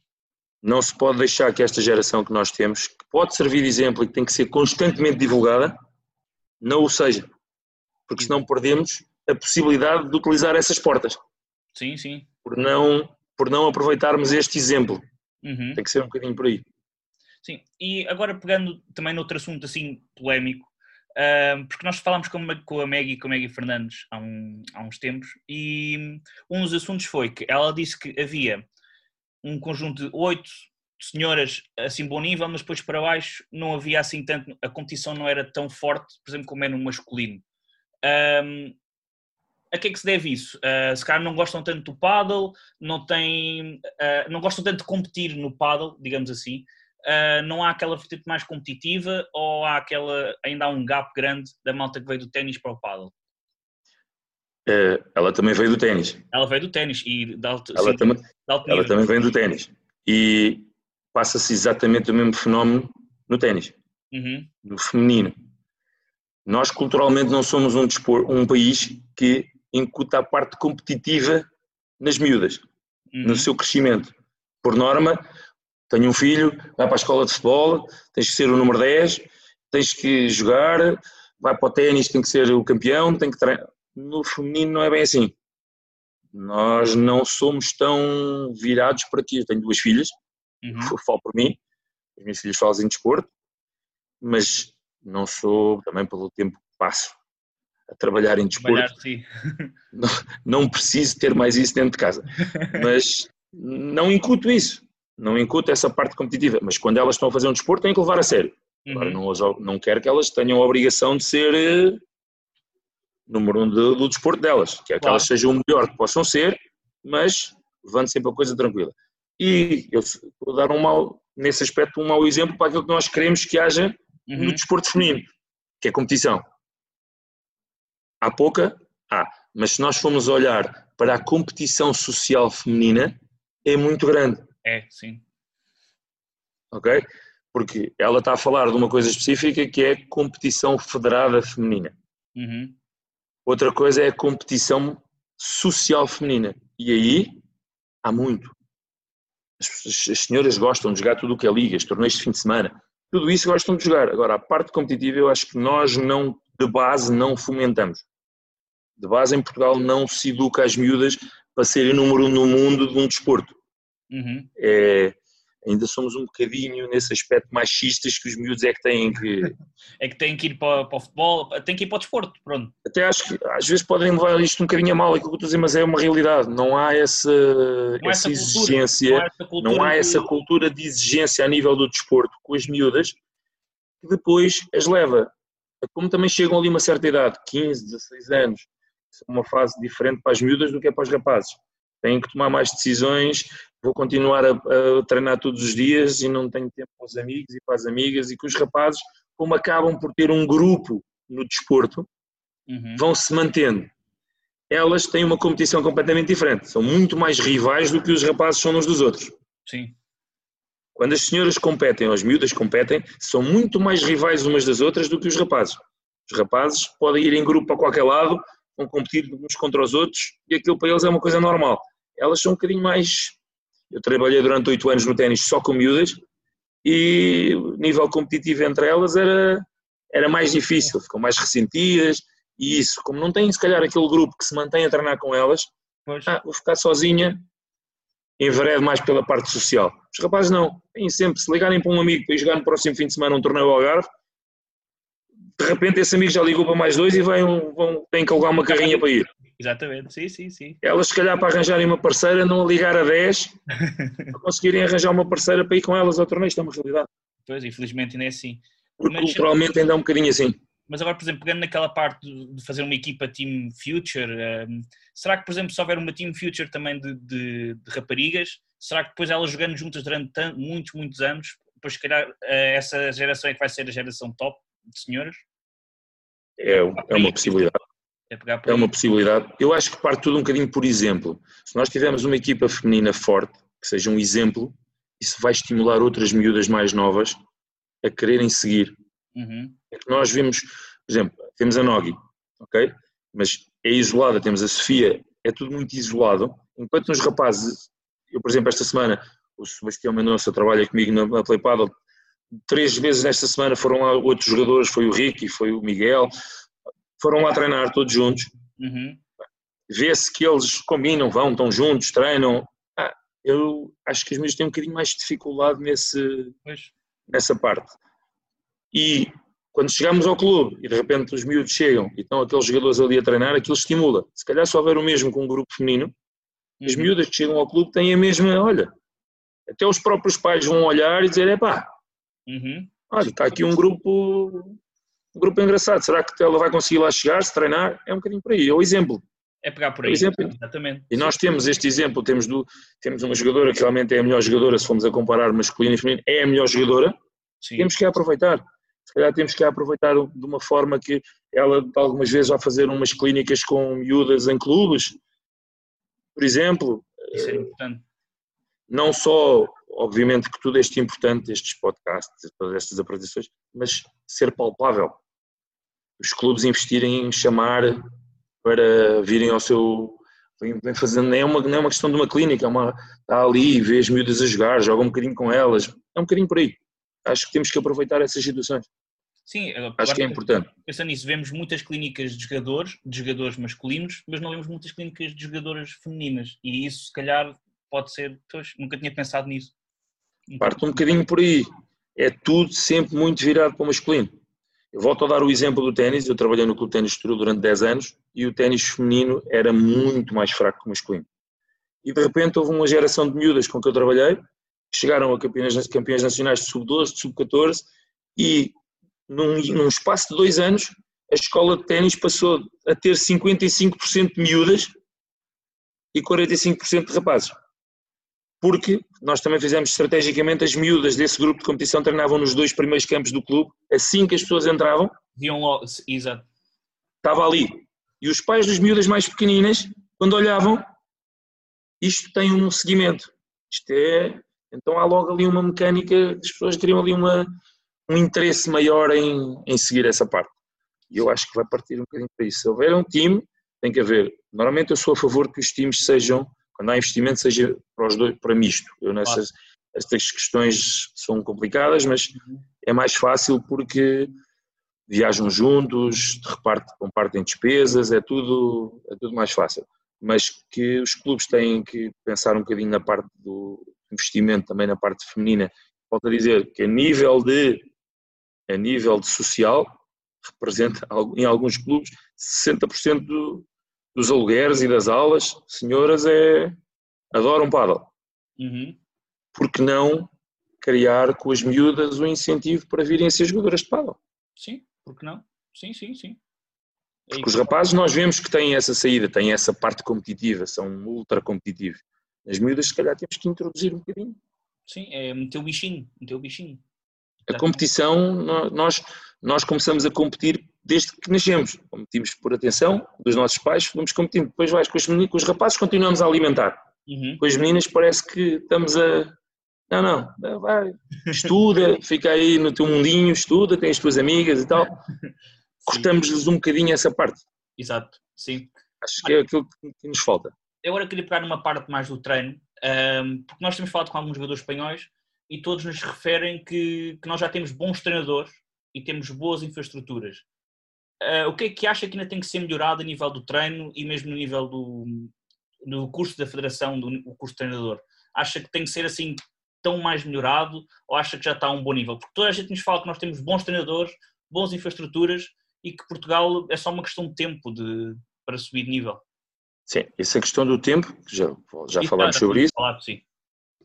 Não se pode deixar que esta geração que nós temos, que pode servir de exemplo e que tem que ser constantemente divulgada, não o seja. Porque senão perdemos a possibilidade de utilizar essas portas, Sim, sim. por não, por não aproveitarmos este exemplo. Uhum. Tem que ser um bocadinho por aí. Sim, e agora pegando também noutro assunto assim polémico, porque nós falámos com, com a Maggie, com a Maggie Fernandes há, um- há uns tempos, e um dos assuntos foi que ela disse que havia um conjunto de oito senhoras assim bom nível, mas depois para baixo não havia assim tanto, a competição não era tão forte, por exemplo, como é no masculino. Um, a que é que se deve isso? Uh, se calhar não gostam tanto do paddle, não, têm, uh, não gostam tanto de competir no paddle, digamos assim. Uh, não há aquela vertente mais competitiva ou há aquela, ainda há um gap grande da malta que veio do ténis para o paddle? ela também veio do ténis. Ela veio do ténis e da alto, ela, sim, tam alto ela também vem do ténis. E passa-se exatamente o mesmo fenómeno no ténis, uhum. no feminino. Nós culturalmente não somos um, dispor, um país que incuta a parte competitiva nas miúdas, uhum. no seu crescimento. Por norma, tenho um filho, vai para a escola de futebol, tens que ser o número 10, tens que jogar, vai para o ténis, tem que ser o campeão, tem que treinar. No feminino não é bem assim. Nós não somos tão virados para aqui. Eu tenho duas filhas, uhum. falo por mim, as minhas filhas fazem desporto, mas não sou, também pelo tempo que passo a trabalhar em desporto, não, não preciso ter mais isso dentro de casa. Mas não incuto isso, não incuto essa parte competitiva. Mas quando elas estão a fazer um desporto, têm que levar a sério. Uhum. Agora, não, não quero que elas tenham a obrigação de ser uh, número um do, do desporto delas. Claro. que elas sejam o melhor que possam ser, mas levando sempre a coisa tranquila. E eu vou dar um mau, nesse aspecto, um mau exemplo para aquilo que nós queremos que haja uhum. no desporto feminino, que é competição. Há pouca? Há. Mas se nós formos olhar para a competição social feminina, é muito grande. É, sim. Ok? Porque ela está a falar de uma coisa específica que é competição federada feminina. Uhum. Outra coisa é a competição social feminina. E aí há muito. As, as senhoras gostam de jogar tudo o que é ligas, torneios de fim de semana. Tudo isso gostam de jogar. Agora, a parte competitiva eu acho que nós não, de base, não fomentamos de base em Portugal não se educa as miúdas para serem número um no mundo de um desporto. Uhum. É, ainda somos um bocadinho nesse aspecto machistas que os miúdos é que têm que. é que têm que ir para, para o futebol, têm que ir para o desporto, pronto. Até acho que às vezes podem levar isto um bocadinho a mal, aquilo que eu estou a dizer, mas é uma realidade. Não há essa, não essa, essa exigência, não há essa, não há essa cultura de exigência a nível do desporto com as miúdas que depois as leva. Como também chegam ali uma certa idade, 15, 16 anos, uma fase diferente para as miúdas do que é para os rapazes. Têm que tomar mais decisões, vou continuar a, a treinar todos os dias e não tenho tempo para os amigos e para as amigas e que os rapazes, como acabam por ter um grupo no desporto, uhum. vão se mantendo. Elas têm uma competição completamente diferente, são muito mais rivais do que os rapazes são uns dos outros. Sim. Quando as senhoras competem, ou as miúdas competem, são muito mais rivais umas das outras do que os rapazes. Os rapazes podem ir em grupo para qualquer lado, vão competir uns contra os outros e aquilo para eles é uma coisa normal. Elas são um bocadinho mais. Eu trabalhei durante oito anos no ténis só com miúdas e o nível competitivo entre elas era, era mais difícil, ficam mais ressentidas e isso, como não têm se calhar aquele grupo que se mantém a treinar com elas, ah, vou ficar sozinha, enveredo mais pela parte social. Os rapazes não, têm sempre, se ligarem para um amigo para ir jogar no próximo fim de semana um torneio ao Algarve, de repente esse amigo já ligou para mais dois e vão, vão, têm que alugar uma carrinha para ir. Exatamente, sim, sim, sim. Elas, se calhar, para arranjarem uma parceira, não a ligar a 10, para conseguirem arranjar uma parceira para ir com elas ao torneio, isto é uma realidade. Pois, infelizmente ainda é assim. Porque Mas, culturalmente ainda é um bocadinho assim. Mas agora, por exemplo, pegando naquela parte de fazer uma equipa Team Future, um, será que, por exemplo, se houver uma Team Future também de, de, de raparigas, será que depois elas jogando juntas durante muitos, muitos anos, depois se calhar eh, essa geração é que vai ser a geração top de senhoras? É, é uma possibilidade. É, é uma possibilidade. Eu acho que parte tudo um bocadinho por exemplo. Se nós tivermos uma equipa feminina forte, que seja um exemplo, isso vai estimular outras miúdas mais novas a quererem seguir. Uhum. É que nós vimos, por exemplo, temos a Nogi, ok? Mas é isolada, temos a Sofia, é tudo muito isolado. Enquanto nos rapazes, eu por exemplo esta semana, o Sebastião Mendonça trabalha comigo na, na Play Paddle, três vezes nesta semana foram lá outros jogadores, foi o Ricky, foi o Miguel, foram lá treinar todos juntos. Uhum. Vê-se que eles combinam, vão, estão juntos, treinam. Ah, eu acho que as mulheres têm um bocadinho mais de dificuldade nesse, nessa parte. E quando chegamos ao clube e de repente os miúdos chegam e estão aqueles jogadores ali a treinar, aquilo estimula. Se calhar se houver o mesmo com um grupo feminino, as uhum. miúdas que chegam ao clube têm a mesma, olha, até os próprios pais vão olhar e dizer, epá, Uhum. olha, está aqui um grupo, um grupo engraçado, será que ela vai conseguir lá chegar, se treinar? É um bocadinho por aí, é o exemplo. É pegar por Por aí. exemplo, Exatamente. E nós temos este exemplo, temos, do, temos uma jogadora que realmente é a melhor jogadora, se formos a comparar masculino e feminino, é a melhor jogadora, Sim. temos que a aproveitar. Se calhar temos que a aproveitar de uma forma que ela algumas vezes vai fazer umas clínicas com miúdas em clubes, por exemplo, Isso é importante. não só, obviamente que tudo é importante, estes podcasts, todas estas apresentações, mas ser palpável. Os clubes investirem em chamar para virem ao seu. Vem fazendo, não é, uma, não é uma questão de uma clínica, é uma, está ali, vê as miúdas a jogar, joga um bocadinho com elas, é um bocadinho por aí. Acho que temos que aproveitar essas situações. Sim, agora, Acho que é importante. Pensando nisso, vemos muitas clínicas de jogadores, de jogadores masculinos, mas não vemos muitas clínicas de jogadoras femininas. E isso, se calhar, pode ser. Pois, nunca tinha pensado nisso. Parte um bocadinho por aí. É tudo sempre muito virado para o masculino. Eu volto a dar o exemplo do ténis. Eu trabalhei no Clube Ténis Estoril durante 10 anos e o ténis feminino era muito mais fraco que o masculino. E de repente houve uma geração de miúdas com que eu trabalhei que chegaram a campeões, campeões nacionais de sub-12, de sub-14 e num, num espaço de dois anos a escola de ténis passou a ter 55% de miúdas e 45% de rapazes porque nós também fizemos estrategicamente as miúdas desse grupo de competição treinavam nos dois primeiros campos do clube, assim que as pessoas entravam, Viam logo. Exato. estava ali. E os pais dos miúdas mais pequeninas, quando olhavam, isto tem um seguimento. Isto é. Então há logo ali uma mecânica, as pessoas teriam ali uma, um interesse maior em, em seguir essa parte. E eu acho que vai partir um bocadinho para isso. Se houver um time, tem que haver. Normalmente eu sou a favor que os times sejam quando há investimento seja para os dois, para misto. Eu nessas estas questões são complicadas, mas é mais fácil porque viajam juntos, repartem, compartem despesas, é tudo, é tudo mais fácil. Mas que os clubes têm que pensar um bocadinho na parte do investimento, também na parte feminina. Volto a dizer que a nível de, a nível de social, representa em alguns clubes 60% do, dos alugueres e das aulas, senhoras é adoram paddle. Uhum. Por que não criar com as miúdas um incentivo para virem a ser jogadoras de paddle? Sim, porque não? Sim, sim, sim. É Porque os rapazes nós vemos que têm essa saída, têm essa parte competitiva, são ultra competitivos. As miúdas se calhar temos que introduzir um bocadinho. Sim, é meter o bichinho, meter o bichinho. A competição, nó- nós, nós começamos a competir desde que nascemos. Competimos por atenção dos nossos pais, fomos competindo. Depois vais com os, meninos, com os rapazes, continuamos a alimentar. Uhum. Com as meninas parece que estamos a. Não, não, vai, estuda, fica aí no teu mundinho, estuda, tem as tuas amigas e tal. Cortamos-lhes um bocadinho essa parte. Exato, sim. Acho que é aquilo que nos falta. Eu agora queria pegar numa parte mais do treino, porque nós temos falado com alguns jogadores espanhóis e todos nos referem que, que nós já temos bons treinadores e temos boas infraestruturas. Ah, o que é que acha que ainda tem que ser melhorado a nível do treino e mesmo no nível do, do curso da federação, do o curso de treinador? Acha que tem que ser assim tão mais melhorado ou acha que já está a um bom nível? Porque toda a gente nos fala que nós temos bons treinadores, boas infraestruturas e que Portugal é só uma questão de tempo de, para subir de nível. Sim, essa questão do tempo, já, já E falámos claro, sobre isso,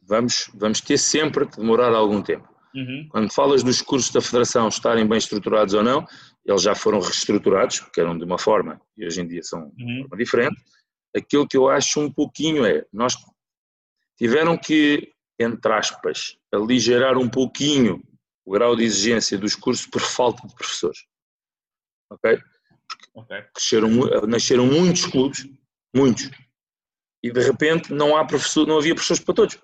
vamos, vamos ter sempre que demorar algum tempo. Uhum. Quando falas dos cursos da Federação estarem bem estruturados ou não, eles já foram reestruturados, porque eram de uma forma e hoje em dia são de Uhum. forma diferente. Aquilo que eu acho um pouquinho é, nós tiveram que, entre aspas, aligerar um pouquinho o grau de exigência dos cursos por falta de professores. Ok? Ok. Cresceram, nasceram muitos clubes, muitos, e de repente não, há professor, não havia professores para todos.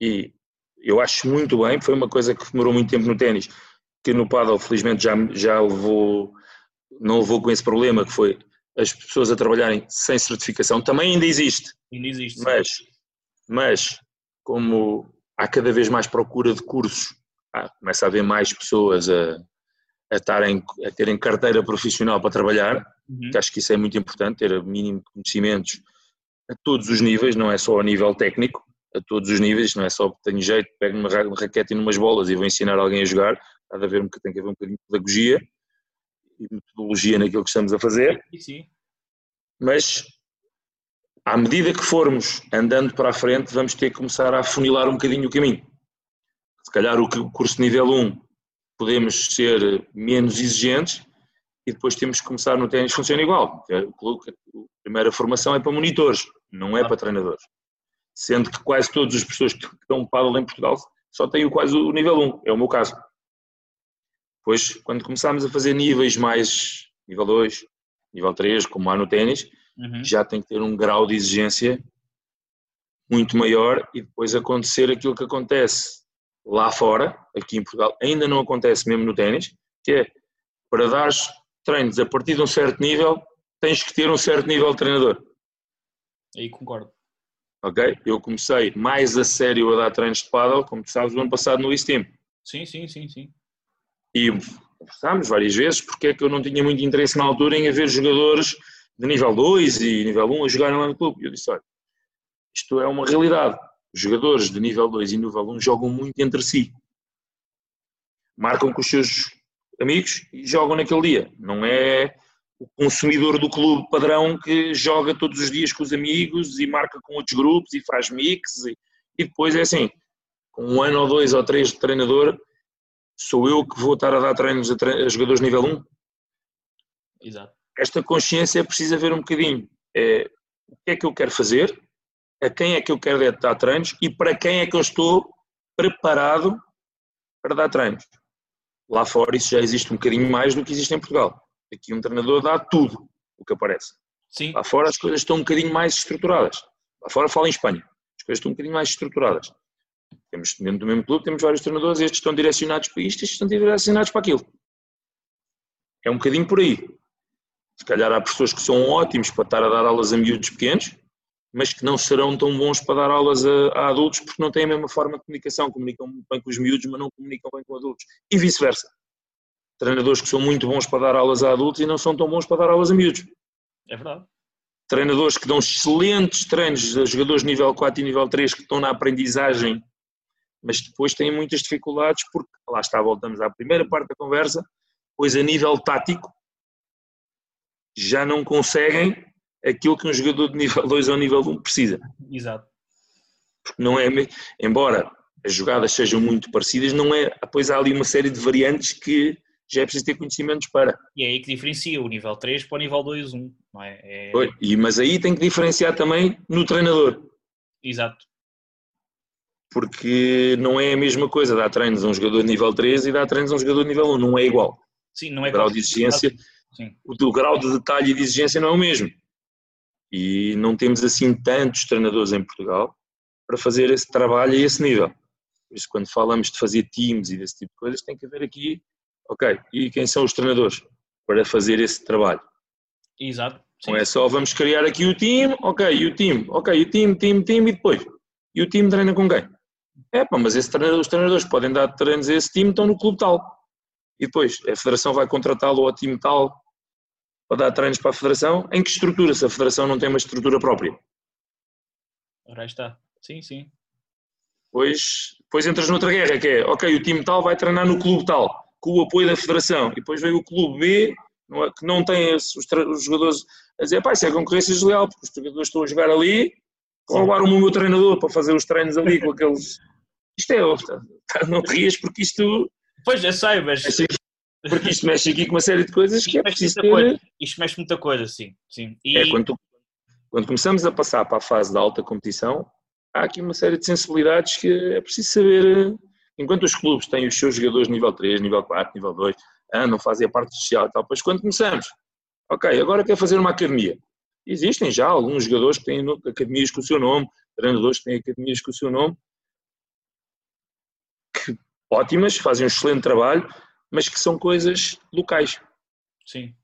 E eu acho muito bem, foi uma coisa que demorou muito tempo no ténis, que no paddle felizmente já, já levou, não levou com esse problema, que foi as pessoas a trabalharem sem certificação, também ainda existe, Ainda existe. mas, mas como há cada vez mais procura de cursos, há- começa a haver mais pessoas a, a, estarem, a terem carteira profissional para trabalhar, Uhum. que acho que isso é muito importante, ter mínimo de conhecimentos a todos os níveis, não é só a nível técnico, a todos os níveis, não é só tenho jeito, pego uma ra- uma raquete e numas bolas e vou ensinar alguém a jogar, há de haver, um boc- tem que haver um bocadinho de pedagogia e metodologia naquilo que estamos a fazer, Sim, mas à medida que formos andando para a frente, vamos ter que começar a afunilar um bocadinho o caminho. Se calhar o curso nível 1 podemos ser menos exigentes e depois temos que começar no ténis funciona igual. A primeira formação é para monitores, não é para treinadores. Sendo que quase todas as pessoas que estão paddle em Portugal só têm quase o nível 1, é o meu caso. Depois, quando começarmos a fazer níveis mais nível 2, nível 3, como há no ténis, uhum. já tem que ter um grau de exigência muito maior e depois acontecer aquilo que acontece lá fora, aqui em Portugal, ainda não acontece mesmo no ténis, que é para dar treinos a partir de um certo nível, tens que ter um certo nível de treinador. Aí concordo. Ok? Eu comecei mais a sério a dar treinos de paddle, como tu sabes, no ano passado no East Team. Sim, sim, sim, sim. E conversámos várias vezes porque é que eu não tinha muito interesse na altura em haver jogadores de nível 2 e nível 1 a jogarem lá no clube. Eu disse, olha, isto é uma realidade. Os jogadores de nível 2 e nível 1 jogam muito entre si. Marcam com os seus amigos e jogam naquele dia. Não é o consumidor do clube padrão que joga todos os dias com os amigos e marca com outros grupos e faz mix e, e depois é assim, com um ano ou dois ou três de treinador, sou eu que vou estar a dar treinos a, tre a jogadores nível 1? Exato. Esta consciência precisa ver um bocadinho é, o que é que eu quero fazer, a quem é que eu quero dar treinos e para quem é que eu estou preparado para dar treinos. Lá fora isso já existe um bocadinho mais do que existe em Portugal. Aqui um treinador dá tudo o que aparece. Sim. Lá fora as coisas estão um bocadinho mais estruturadas. Lá fora fala em Espanha. As coisas estão um bocadinho mais estruturadas. Temos dentro do mesmo clube, temos vários treinadores, estes estão direcionados para isto, estes estão direcionados para aquilo. É um bocadinho por aí. Se calhar há pessoas que são ótimos para estar a dar aulas a miúdos pequenos, mas que não serão tão bons para dar aulas a, a, adultos porque não têm a mesma forma de comunicação, comunicam bem com os miúdos, mas não comunicam bem com adultos. E vice-versa. Treinadores que são muito bons para dar aulas a adultos e não são tão bons para dar aulas a miúdos. É verdade. Treinadores que dão excelentes treinos a jogadores nível 4 e nível 3 que estão na aprendizagem, mas depois têm muitas dificuldades porque, lá está, voltamos à primeira parte da conversa, pois a nível tático já não conseguem aquilo que um jogador de nível 2 ou nível 1 precisa. Exato. Porque não é, embora as jogadas sejam muito parecidas, não é, pois há ali uma série de variantes que já é preciso ter conhecimentos para. E é aí que diferencia o nível 3 para o nível 2, 1, não é? é... Oi, e, mas aí tem que diferenciar também no treinador. Exato. Porque não é a mesma coisa dar treinos a um jogador de nível 3 e dar treinos a um jogador de nível 1, não é igual. Sim, não é o grau de exigência, Sim. O, o grau de detalhe e de exigência não é o mesmo. E não temos assim tantos treinadores em Portugal para fazer esse trabalho a esse nível. Por isso, quando falamos de fazer teams e desse tipo de coisas, tem que haver aqui, ok, e quem são os treinadores para fazer esse trabalho? Exato. Sim. Não é só vamos criar aqui o time, ok, e o time, ok, o time, time, time e depois. E o time treina com quem? É pá, mas treinador, os treinadores podem dar treinos a esse time, estão no clube tal. E depois a federação vai contratá-lo ao time tal para dar treinos para a federação, em que estrutura, se a federação não tem uma estrutura própria? Ora está, sim, sim. Pois, depois entras noutra guerra, que é, ok, o time tal vai treinar no clube tal, com o apoio da federação, e depois vem o clube B, que não tem os, os jogadores a dizer, pá, isso é concorrência desleal, porque os jogadores estão a jogar ali, roubaram o meu treinador para fazer os treinos ali com aqueles... Isto é, não te rias porque isto... Pois, eu sei, mas... Porque isto mexe aqui com uma série de coisas que é preciso ter... Coisa. Isto mexe muita coisa, sim. sim. E... É, quando, quando começamos a passar para a fase da alta competição, há aqui uma série de sensibilidades que é preciso saber. Enquanto os clubes têm os seus jogadores nível 3, nível 4, nível 2, andam, fazem a parte social e tal, depois quando começamos, ok, agora quer fazer uma academia. Existem já alguns jogadores que têm academias com o seu nome, treinadores que têm academias com o seu nome, ótimas, fazem um excelente trabalho, mas que são coisas locais. Sim.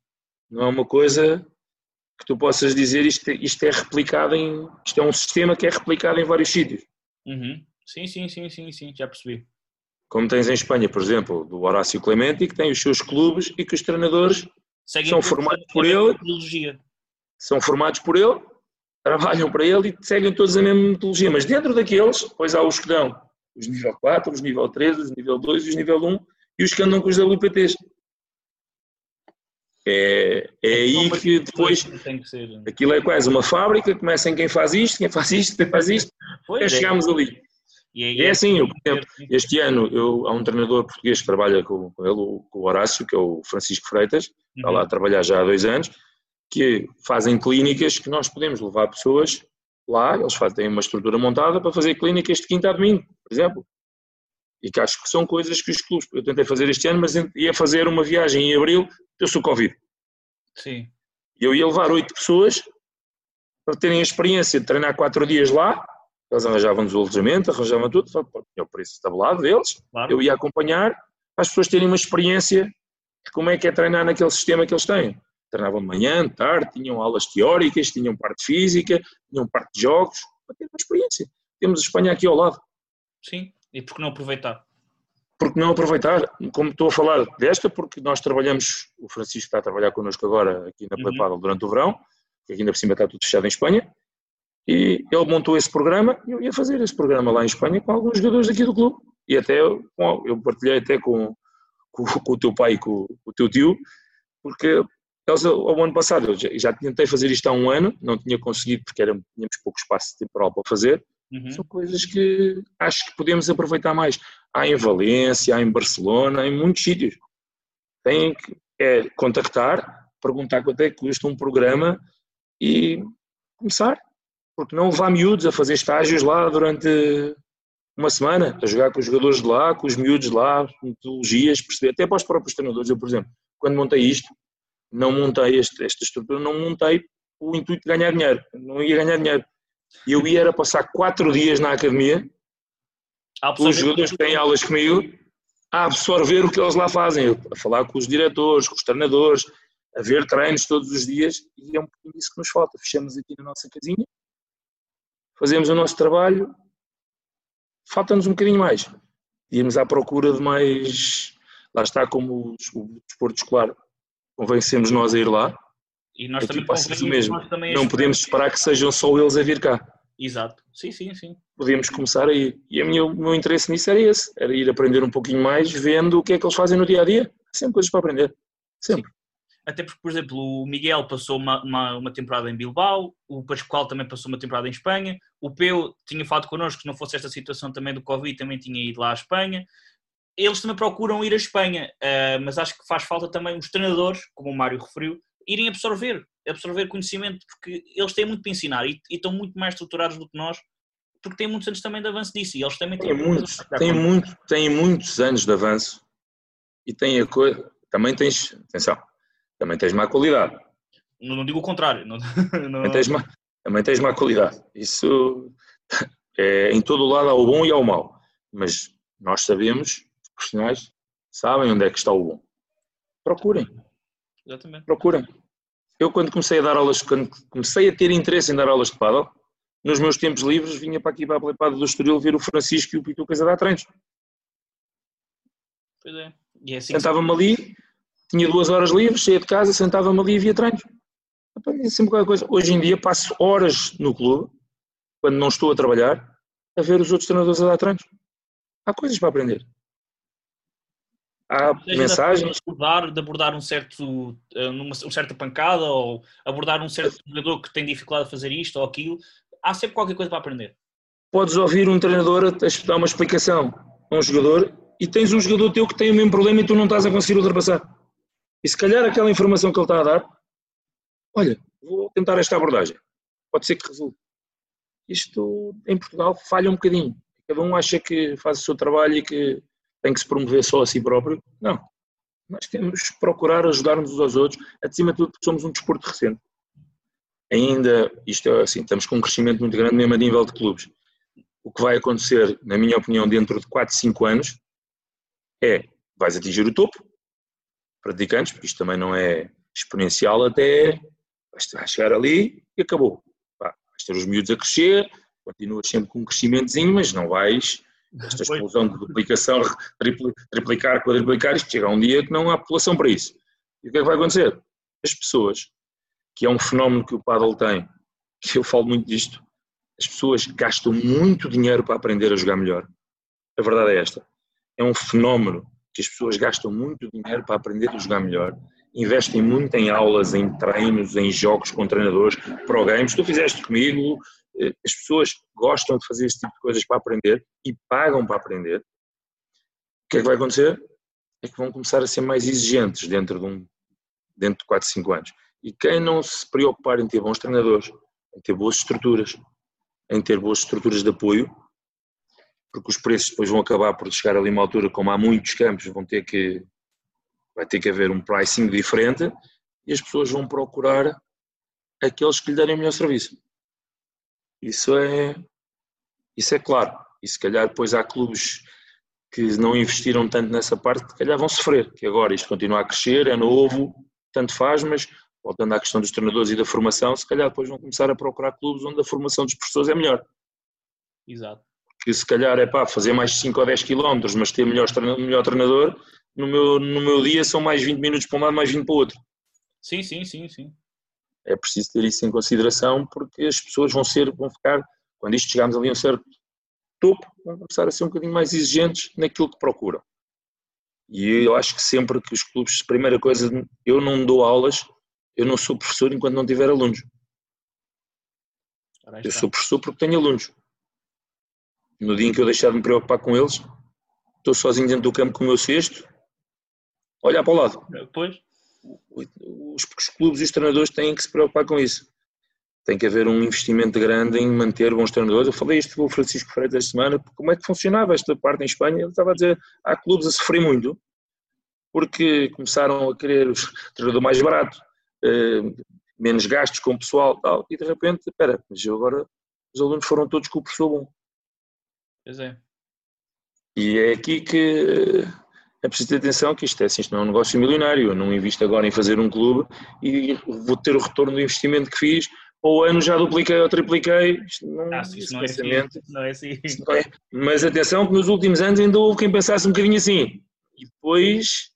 Não é uma coisa que tu possas dizer isto, isto é replicado em. Isto é um sistema que é replicado em vários sítios. Uhum. Sim, sim, sim, sim, sim, já percebi. Como tens em Espanha, por exemplo, do Horácio Clemente, que tem os seus clubes e que os treinadores Seguem são formados por ele. Metodologia. São formados por ele, trabalham para ele e seguem todos a mesma metodologia. Mas dentro daqueles, depois há os que dão os nível 4, os nível 3, os nível 2 e os nível 1 e os que andam com os WPTs. É, é aí que depois aquilo é quase uma fábrica, começa em quem faz isto, quem faz isto, quem faz isto, até é. chegámos ali. E é assim, eu, por exemplo, este ano eu, há um treinador português que trabalha com, com ele, com o Horácio, que é o Francisco Freitas, está lá a uhum. trabalhar já há dois anos, que fazem clínicas que nós podemos levar pessoas lá, eles fazem, têm uma estrutura montada para fazer clínicas de quinta a domingo, por exemplo. E que acho que são coisas que os clubes, eu tentei fazer este ano, mas ia fazer uma viagem em abril, eu sou Covid. Sim. Eu ia levar oito pessoas para terem a experiência de treinar quatro dias lá, eles arranjavam-nos o alojamento, arranjavam tudo, tinha o preço tabulado deles, claro. eu ia acompanhar, para as pessoas terem uma experiência de como é que é treinar naquele sistema que eles têm treinavam de manhã, de tarde, tinham aulas teóricas, tinham parte física, tinham parte de jogos, para ter uma experiência. Temos a Espanha aqui ao lado. Sim, e por que não aproveitar? Porque não aproveitar, como estou a falar desta, porque nós trabalhamos, o Francisco está a trabalhar connosco agora aqui na Play uhum. durante o verão, que aqui ainda por cima está tudo fechado em Espanha, e ele montou esse programa e eu ia fazer esse programa lá em Espanha com alguns jogadores aqui do clube. E até eu, eu partilhei até com, com, com o teu pai e com, com o teu tio, porque eles, ao ano passado, eu já, já, tentei fazer isto há um ano, não tinha conseguido porque era, tínhamos pouco espaço temporal para fazer. Uhum. São coisas que acho que podemos aproveitar mais. Há em Valência, há em Barcelona, há em muitos sítios. Tem que é, contactar, perguntar quanto é que custa um programa e começar. Porque não levar miúdos a fazer estágios lá durante uma semana, a jogar com os jogadores de lá, com os miúdos de lá, metodologias, perceber, até para os próprios treinadores. Eu, por exemplo, quando montei isto, não montei este, esta estrutura, não montei o intuito de ganhar dinheiro, não ia ganhar dinheiro. Eu ia era passar quatro dias na academia, os jogadores que têm aulas comigo, a absorver o que eles lá fazem, a falar com os diretores, com os treinadores, a ver treinos todos os dias, e é um pouquinho isso que nos falta. Fechamos aqui na nossa casinha, fazemos o nosso trabalho, falta-nos um bocadinho mais. Íamos à procura de mais, lá está como o desporto escolar convencemos nós a ir lá. E nós Aqui também o mesmo. Não podemos esperar que sejam só eles a vir cá. Exato, sim, sim, sim. Podíamos começar aí. E o meu, interesse nisso era esse, era ir aprender um pouquinho mais, vendo o que é que eles fazem no dia a dia. Sempre coisas para aprender, sempre. Sim. Até porque, por exemplo, o Miguel passou uma, uma, uma, temporada em Bilbao, o Pascoal também passou uma temporada em Espanha, o Peu tinha falado connosco, que não fosse esta situação também do Covid, também tinha ido lá à Espanha eles também procuram ir à Espanha, uh, mas acho que faz falta também os treinadores, como o Mário referiu, irem absorver, absorver conhecimento, porque eles têm muito para ensinar e, e estão muito mais estruturados do que nós, porque têm muitos anos também de avanço disso e eles também têm, muitos, têm, muito, têm muitos anos de avanço e têm a coisa, também tens, atenção, também tens má qualidade. Não, não digo o contrário. Não, não... Também, tens má, também tens má qualidade. Isso é, em todo o lado há o bom e há o mau, mas nós sabemos profissionais sabem onde é que está o bom. Procurem. Exatamente. Procurem. Eu quando comecei a dar aulas, quando comecei a ter interesse em dar aulas de paddle, nos meus tempos livres vinha para aqui para a Plepada do Estoril ver o Francisco e o Pitucas a dar treinos. Pois é. E é assim Sentava-me ali, tinha duas horas livres, saía de casa, sentava-me ali e via treinos. Aprendi sempre qualquer coisa. Hoje em dia passo horas no clube, quando não estou a trabalhar, a ver os outros treinadores a dar treinos. Há coisas para aprender há mensagens. De abordar, de abordar um certo, eh, uma, uma certa pancada ou abordar um certo jogador que tem dificuldade a fazer isto ou aquilo, há sempre qualquer coisa para aprender. Podes ouvir um treinador a dar uma explicação a um jogador e tens um jogador teu que tem o mesmo problema e tu não estás a conseguir ultrapassar. E se calhar aquela informação que ele está a dar, olha, vou tentar esta abordagem. Pode ser que resulte. Isto em Portugal falha um bocadinho. Cada um acha que faz o seu trabalho e que tem que se promover só a si próprio. Não. Nós temos que procurar ajudar-nos uns aos outros, acima de tudo porque somos um desporto recente. Ainda, isto é assim, estamos com um crescimento muito grande mesmo a nível de clubes. O que vai acontecer, na minha opinião, dentro de 4, 5 anos, é, vais atingir o topo, praticantes, porque isto também não é exponencial até, vais chegar ali e acabou. vais ter os miúdos a crescer, continuas sempre com um crescimentozinho, mas não vais esta explosão de duplicação, triplicar, quadriplicar, isto chega a um dia que não há população para isso. E o que é que vai acontecer? As pessoas, que é um fenómeno que o paddle tem, que eu falo muito disto, as pessoas gastam muito dinheiro para aprender a jogar melhor. A verdade é esta. É um fenómeno que as pessoas gastam muito dinheiro para aprender a jogar melhor investem muito em aulas, em treinos, em jogos com treinadores, pro games. Tu fizeste comigo, as pessoas gostam de fazer esse tipo de coisas para aprender e pagam para aprender. O que é que vai acontecer? É que vão começar a ser mais exigentes dentro de um dentro de 4, 5 anos. E quem não se preocupar em ter bons treinadores, em ter boas estruturas, em ter boas estruturas de apoio, porque os preços depois vão acabar por chegar ali uma altura, como há muitos campos, vão ter que vai ter que haver um pricing diferente e as pessoas vão procurar aqueles que lhe derem o melhor serviço. Isso é isso é claro. E se calhar depois há clubes que não investiram tanto nessa parte, se calhar vão sofrer, que agora isto continua a crescer, é novo, tanto faz, mas voltando à questão dos treinadores e da formação, se calhar depois vão começar a procurar clubes onde a formação dos professores é melhor. Exato. Porque se calhar é pá, fazer mais 5 ou 10 quilómetros, mas ter melhor, melhor treinador, no meu, no meu dia são mais 20 minutos para um lado, mais 20 para o outro. Sim, sim, sim, sim. É preciso ter isso em consideração porque as pessoas vão ser, vão ficar, quando isto chegarmos ali a um certo topo, vão começar a ser um bocadinho mais exigentes naquilo que procuram. E eu acho que sempre que os clubes, primeira coisa, eu não dou aulas, eu não sou professor enquanto não tiver alunos. Eu sou professor porque tenho alunos. No dia em que eu deixar de me preocupar com eles, estou sozinho dentro do campo com o meu cesto, olhar para o lado. Pois. Os, os clubes e os treinadores têm que se preocupar com isso. Tem que haver um investimento grande em manter bons treinadores. Eu falei isto com o Francisco Freitas esta semana, como é que funcionava esta parte em Espanha. Ele estava a dizer, há clubes a sofrer muito, porque começaram a querer o treinador mais barato, eh, menos gastos com o pessoal tal, e de repente, espera, mas eu agora os alunos foram todos com o professor bom. Pois é. E é aqui que é preciso ter atenção que isto é assim, isto não é um negócio milionário. Eu não invisto agora em fazer um clube e vou ter o retorno do investimento que fiz. Ou ano já dupliquei ou tripliquei. Isto não, ah, isso não, é assim, não é assim. Não é. Mas atenção que nos últimos anos ainda houve quem pensasse um bocadinho assim. E depois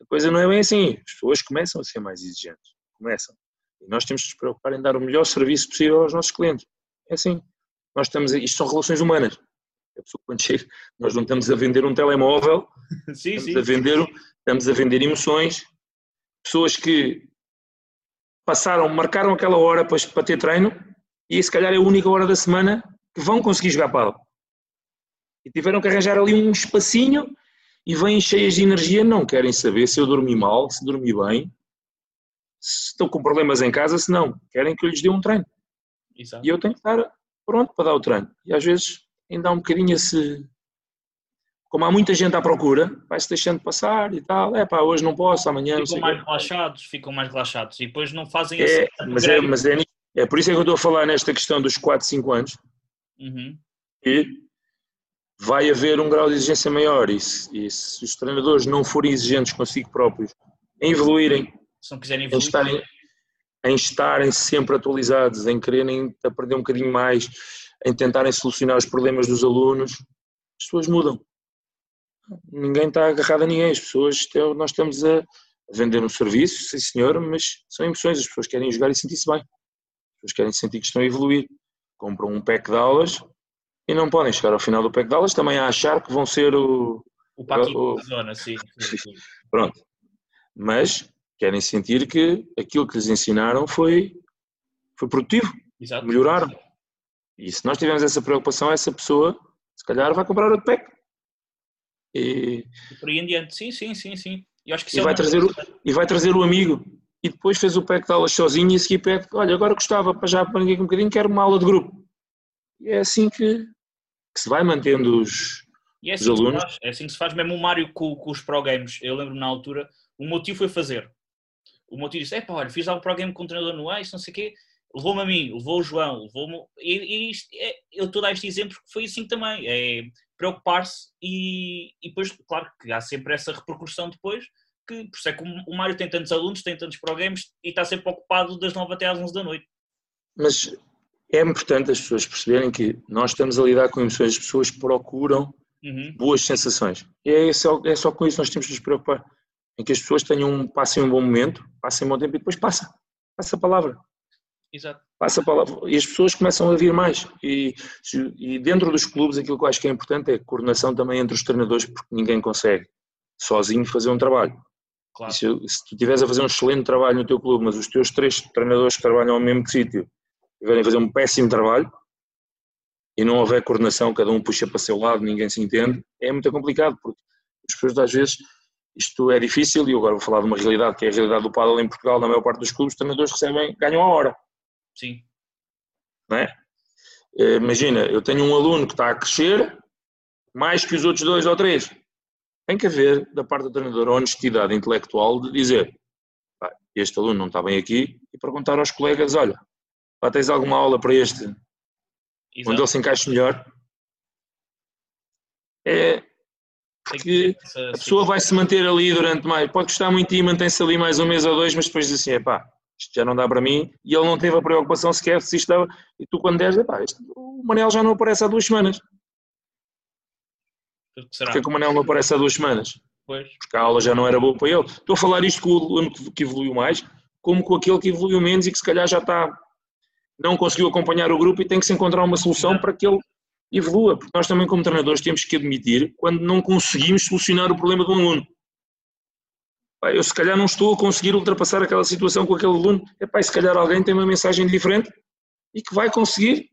a coisa não é bem assim. As pessoas começam a ser mais exigentes. Começam. E nós temos de nos preocupar em dar o melhor serviço possível aos nossos clientes. É assim. Nós estamos isto são relações humanas. A pessoa quando chega, nós não estamos a vender um telemóvel, sim, estamos, sim, a vender, sim. estamos a vender emoções. Pessoas que passaram, marcaram aquela hora para, para ter treino e se calhar é a única hora da semana que vão conseguir jogar pádel. E tiveram que arranjar ali um espacinho e vêm cheias de energia, não querem saber se eu dormi mal, se dormi bem, se estão com problemas em casa, se não, querem que eu lhes dê um treino. Exato. E eu tenho que estar pronto para dar o treino. E às vezes ainda há um bocadinho esse. Como há muita gente à procura, vai-se deixando passar e tal. É pá, hoje não posso, amanhã. Ficam mais relaxados, ficam mais relaxados e depois não fazem é, esse. Mas, é, mas é, é por isso é que eu estou a falar nesta questão dos 4, 5 anos. Uhum. E vai haver um grau de exigência maior. E se, e se os treinadores não forem exigentes consigo próprios, em evoluírem, se não quiserem em evoluir, estarem, em estarem sempre atualizados, em quererem aprender um bocadinho mais, em tentarem solucionar os problemas dos alunos, as pessoas mudam. Ninguém está agarrado a ninguém, as pessoas, nós estamos a vender um serviço, sim senhor, mas são emoções, as pessoas querem jogar e sentir-se bem. As pessoas querem sentir que estão a evoluir. Compram um pack de aulas e não podem chegar ao final do pack de aulas também a achar que vão ser o... o Paquito o- da zona, sim. Pronto. Mas querem sentir que aquilo que lhes ensinaram foi, foi produtivo, Exato. melhoraram. E se nós tivermos essa preocupação, essa pessoa, se calhar, vai comprar outro pack. E, E por aí em diante. Sim, sim, sim, sim. Eu acho que e isso é vai, trazer o, e vai trazer o amigo. E depois fez o pack de aulas sozinho e a seguir pede, olha, agora gostava, para já aprender aqui um bocadinho, quero uma aula de grupo. E é assim que, que se vai mantendo os... E é os assim, se alunos. faz, é assim que se faz mesmo o Mário com, com os pro games. Eu lembro na altura, o meu tio foi fazer. O meu tio disse: Epá, olha, fiz lá um pro game com o treinador no Ace, não sei o quê. Levou-me a mim, levou o João, levou-me. E, e isto, é, eu estou a dar este exemplo porque foi assim também. É preocupar-se e, e depois, claro que há sempre essa repercussão depois. Que, por isso é que o Mário tem tantos alunos, tem tantos pro games e está sempre ocupado das 9 até às 11 da noite. Mas é importante as pessoas perceberem que nós estamos a lidar com emoções, as pessoas procuram Uhum. boas sensações. E é só, é só com isso que nós temos de nos preocupar. Em que as pessoas tenham, um- passem um bom momento, passem um bom tempo e depois passa. Passa a palavra. Exato. Passa a palavra. E as pessoas começam a vir mais. E, e dentro dos clubes, aquilo que eu acho que é importante é a coordenação também entre os treinadores, porque ninguém consegue sozinho fazer um trabalho. Claro. Se, se tu estiveres a fazer um excelente trabalho no teu clube, mas os teus três treinadores que trabalham ao mesmo sítio estiverem a fazer um péssimo trabalho e não houver coordenação, cada um puxa para o seu lado, ninguém se entende, é muito complicado, porque as pessoas às vezes isto é difícil, e agora vou falar de uma realidade que é a realidade do paddle em Portugal, na maior parte dos clubes, os treinadores recebem, ganham a hora. Sim. Não é? Eh, imagina, eu tenho um aluno que está a crescer mais que os outros dois ou três. Tem que haver, da parte do treinador, a honestidade intelectual de dizer este aluno não está bem aqui e perguntar aos colegas, olha, pá, tens alguma aula para este Exato. onde ele se encaixe melhor? É, porque a pessoa vai se manter ali durante mais, pode gostar muito e mantém-se ali mais um mês ou dois, mas depois diz assim, é pá, isto já não dá para mim, e ele não teve a preocupação sequer se isto dava, e tu quando deres, pá, isto, o Manel já não aparece há duas semanas. Será? Porque é que o Manel não aparece há duas semanas? Pois. Porque a aula já não era boa para ele. Estou a falar isto com o aluno que evoluiu mais, como com aquele que evoluiu menos e que se calhar já está, não conseguiu acompanhar o grupo e tem que se encontrar uma solução para que ele evolua, porque nós também como treinadores temos que admitir quando não conseguimos solucionar o problema do aluno. Eu se calhar não estou a conseguir ultrapassar aquela situação com aquele aluno, Epá, se calhar alguém tem uma mensagem diferente e que vai conseguir.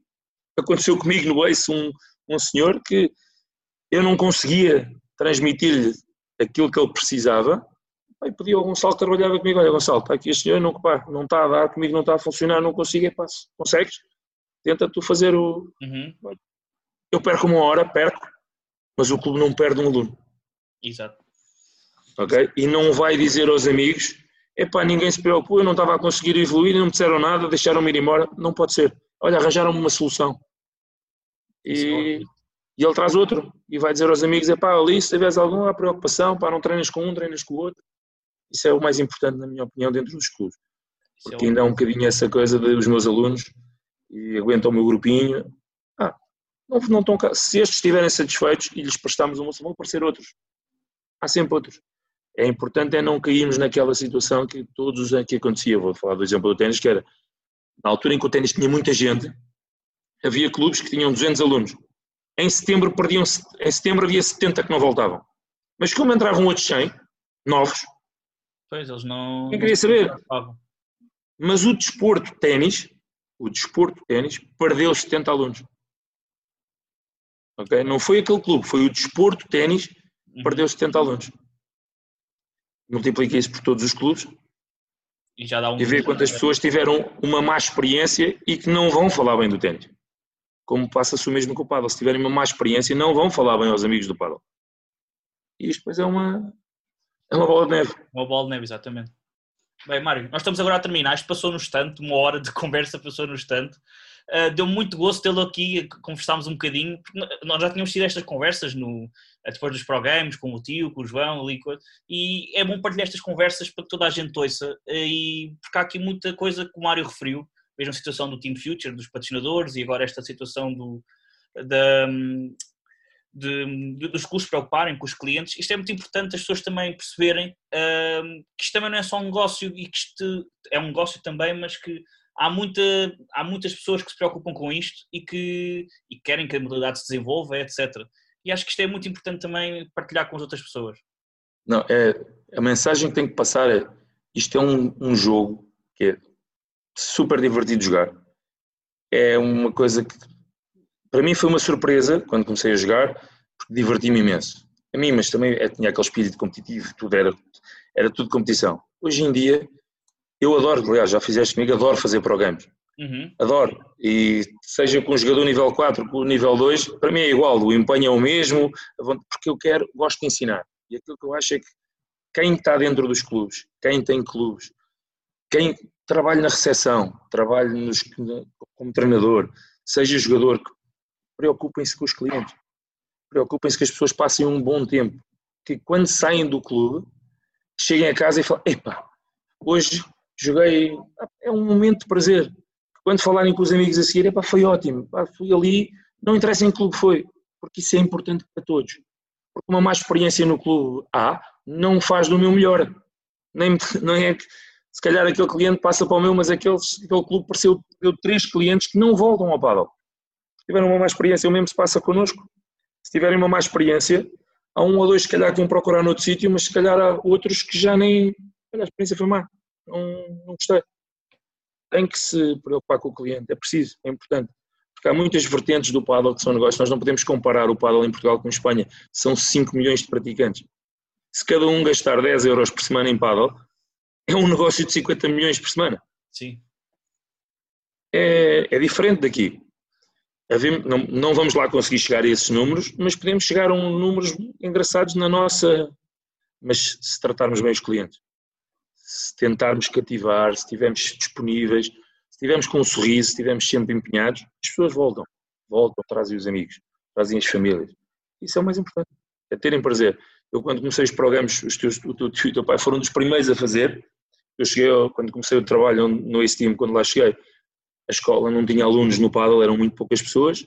Aconteceu comigo no Ace um, um senhor que eu não conseguia transmitir-lhe aquilo que ele precisava, e pedi ao Gonçalo que trabalhava comigo, olha Gonçalo, está aqui este senhor, não, pá, não está a dar, comigo não está a funcionar, não consigo, é pá, consegues? Tenta tu fazer o... Uhum eu perco uma hora, perco, mas o clube não perde um aluno. Exato. Ok? E não vai dizer aos amigos, epá, ninguém se preocupou, eu não estava a conseguir evoluir, não me disseram nada, deixaram-me ir embora. Não pode ser. Olha, arranjaram-me uma solução. E, e ele traz outro e vai dizer aos amigos, epá, ali se tiveres alguma preocupação, pá, não treinas com um, treinas com o outro. Isso é o mais importante, na minha opinião, dentro dos clubes. É Porque ainda há um bocadinho essa coisa dos meus alunos e aguentam o meu grupinho, não, não estão, se estes estiverem satisfeitos e lhes prestamos uma vão aparecer outros. Há sempre outros. É importante é não cairmos naquela situação que todos os anos que acontecia. Vou falar do exemplo do ténis, que era na altura em que o ténis tinha muita gente, havia clubes que tinham 200 alunos. Em setembro perdiam, em setembro havia 70 que não voltavam. Mas como entravam outros 100 novos, pois eles não. Quem queria saber? Mas o desporto ténis, o desporto ténis, perdeu 70 alunos. Okay? Não foi aquele clube, foi o desporto ténis que uhum. perdeu 70 alunos. Multiplica isso por todos os clubes e, já dá um e vê quantas pessoas tiveram uma má experiência e que não vão falar bem do ténis. Como passa-se o mesmo com o paddle. Se tiverem uma má experiência, não vão falar bem aos amigos do paddle. E isto depois é uma, é uma bola de neve. Uma bola de neve, exatamente. Bem, Mário, nós estamos agora a terminar. Isto passou no instante, uma hora de conversa passou no instante. Uh, deu muito gosto tê-lo aqui, conversámos um bocadinho, nós já tínhamos tido estas conversas no, eh, depois dos programas, com o tio, com o João, ali, e é bom partilhar estas conversas para que toda a gente ouça, uh, e porque há aqui muita coisa que o Mário referiu, mesmo a situação do Team Future, dos patrocinadores, e agora esta situação do, da, de, de, dos se preocuparem com os clientes, isto é muito importante as pessoas também perceberem que isto também não é só um negócio e que isto é um negócio também, mas que há, muita, há muitas pessoas que se preocupam com isto e que e querem que a modalidade se desenvolva, etc. E acho que isto é muito importante também partilhar com as outras pessoas. Não, é, a mensagem que tem que passar é isto é um, um jogo que é super divertido jogar. É uma coisa que para mim foi uma surpresa quando comecei a jogar, porque diverti-me imenso. A mim, mas também é, tinha aquele espírito competitivo, tudo era, era tudo competição. Hoje em dia eu adoro, aliás, já fizeste comigo, adoro fazer programas. Uhum. Adoro. E seja com o jogador nível 4, com o nível 2, para mim é igual, o empenho é o mesmo, porque eu quero, gosto de ensinar. E aquilo que eu acho é que quem está dentro dos clubes, quem tem clubes, quem trabalha na recepção, trabalha nos, como treinador, seja jogador, preocupem-se com os clientes. Preocupem-se que as pessoas passem um bom tempo. Que quando saem do clube, cheguem a casa e falem, epá, hoje joguei, é um momento de prazer. Quando falarem com os amigos a seguir, epá, foi ótimo, epá, fui ali, não interessa em que clube foi, porque isso é importante para todos. Porque uma má experiência no clube A não faz do meu melhor. Nem, não é que se calhar aquele cliente passa para o meu, mas aquele, aquele clube pareceu deu três clientes que não voltam ao paddle. Se tiveram uma má experiência, o mesmo se passa connosco. Se tiverem uma má experiência, há um ou dois, se calhar, que vão procurar noutro sítio, mas se calhar há outros que já nem. Olha, a experiência foi má, não, não gostei. Tem que se preocupar com o cliente, é preciso, é importante. Porque há muitas vertentes do paddle que são negócios, nós não podemos comparar o paddle em Portugal com em Espanha, são 5 milhões de praticantes. Se cada um gastar 10 euros por semana em paddle, é um negócio de 50 milhões por semana. Sim. É, é diferente daqui não, não vamos lá conseguir chegar a esses números, mas podemos chegar a um, números engraçados na nossa. Mas se tratarmos bem os clientes, se tentarmos cativar, se estivermos disponíveis, se estivermos com um sorriso, se estivermos sempre empenhados, as pessoas voltam, voltam, trazem os amigos, trazem as famílias. Isso é o mais importante, é terem prazer. Eu, quando comecei os programas, os teus, o teu tio e o teu pai foram dos primeiros a fazer. Eu cheguei, quando comecei o trabalho no Steam, quando lá cheguei, a escola não tinha alunos no paddle, eram muito poucas pessoas,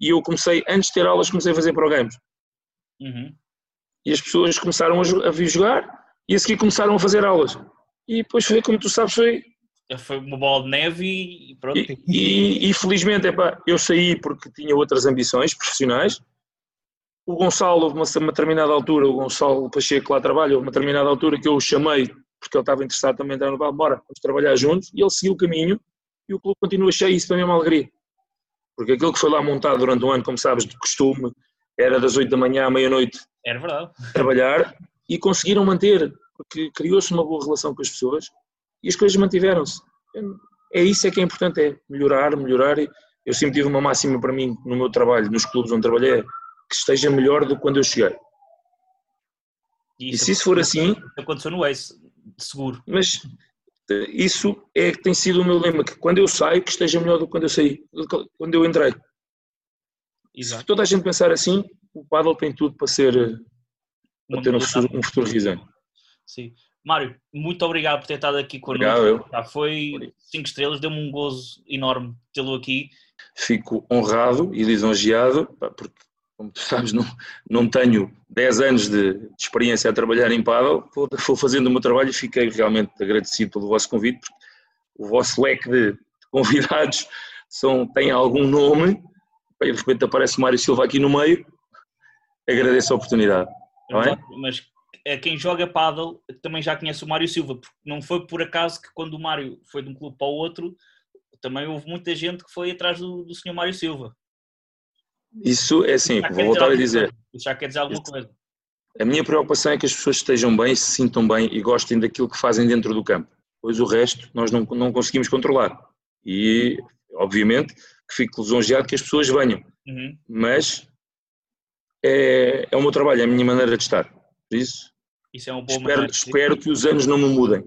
e eu comecei, antes de ter aulas, comecei a fazer programas. Uhum. E as pessoas começaram a, a vir jogar, e a seguir começaram a fazer aulas. E depois foi, como tu sabes, foi... Foi uma bola de neve e pronto. E, e, e felizmente, epá, eu saí porque tinha outras ambições profissionais, o Gonçalo, houve uma, uma determinada altura, o Gonçalo Pacheco lá trabalha, houve uma determinada altura que eu o chamei, porque ele estava interessado também em entrar no Val, bora, vamos trabalhar juntos, e ele seguiu o caminho, e o clube continua cheio, isso para mim é uma alegria. Porque aquilo que foi lá montado durante um ano, como sabes, de costume, era das 8 da manhã à meia-noite. Era verdade. Trabalhar e conseguiram manter, porque criou-se uma boa relação com as pessoas e as coisas mantiveram-se. É isso é que é importante, é melhorar, melhorar. Eu sempre tive uma máxima para mim no meu trabalho, nos clubes onde trabalhei, que esteja melhor do que quando eu cheguei. E, e se isso for assim. Aconteceu no Ace, seguro. Mas isso é que tem sido o meu lema, que quando eu saio, que esteja melhor do que quando eu saí, quando eu entrei. Exato. Se toda a gente pensar assim, o paddle tem tudo para ser, para ter um futuro, um futuro risonho. Sim. Mário, muito obrigado por ter estado aqui connosco. Obrigado, Já foi cinco estrelas, deu-me um gozo enorme tê-lo aqui. Fico honrado e lisonjeado, porque como tu sabes, não, não tenho 10 anos de, de experiência a trabalhar em paddle, vou, vou, fazendo o meu trabalho e fiquei realmente agradecido pelo vosso convite, porque o vosso leque de, de convidados são, tem algum nome, e de repente aparece o Mário Silva aqui no meio, agradeço a oportunidade. Não é? Mas quem joga paddle também já conhece o Mário Silva, porque não foi por acaso que quando o Mário foi de um clube para o outro, também houve muita gente que foi atrás do, do senhor Mário Silva. Isso é assim, vou voltar a dizer. Isso já quer dizer alguma coisa. A minha preocupação é que as pessoas estejam bem, se sintam bem e gostem daquilo que fazem dentro do campo. Pois o resto nós não, não conseguimos controlar. E, obviamente, que fico lisonjeado que as pessoas venham. Uhum. Mas é, é o meu trabalho, é a minha maneira de estar. Por isso, isso é um espero, espero que os anos não me mudem.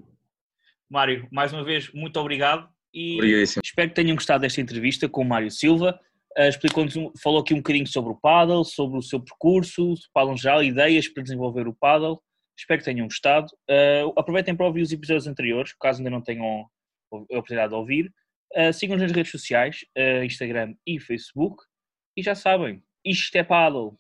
Mário, mais uma vez, muito obrigado. E espero que tenham gostado desta entrevista com o Mário Silva. Uh, explicou-nos, falou aqui um bocadinho sobre o paddle, sobre o seu percurso, paddle geral, ideias para desenvolver o paddle. Espero que tenham gostado. Uh, aproveitem para ouvir os episódios anteriores, caso ainda não tenham a oportunidade de ouvir. Uh, Sigam-nos nas redes sociais, Instagram e Facebook. E já sabem, isto é paddle.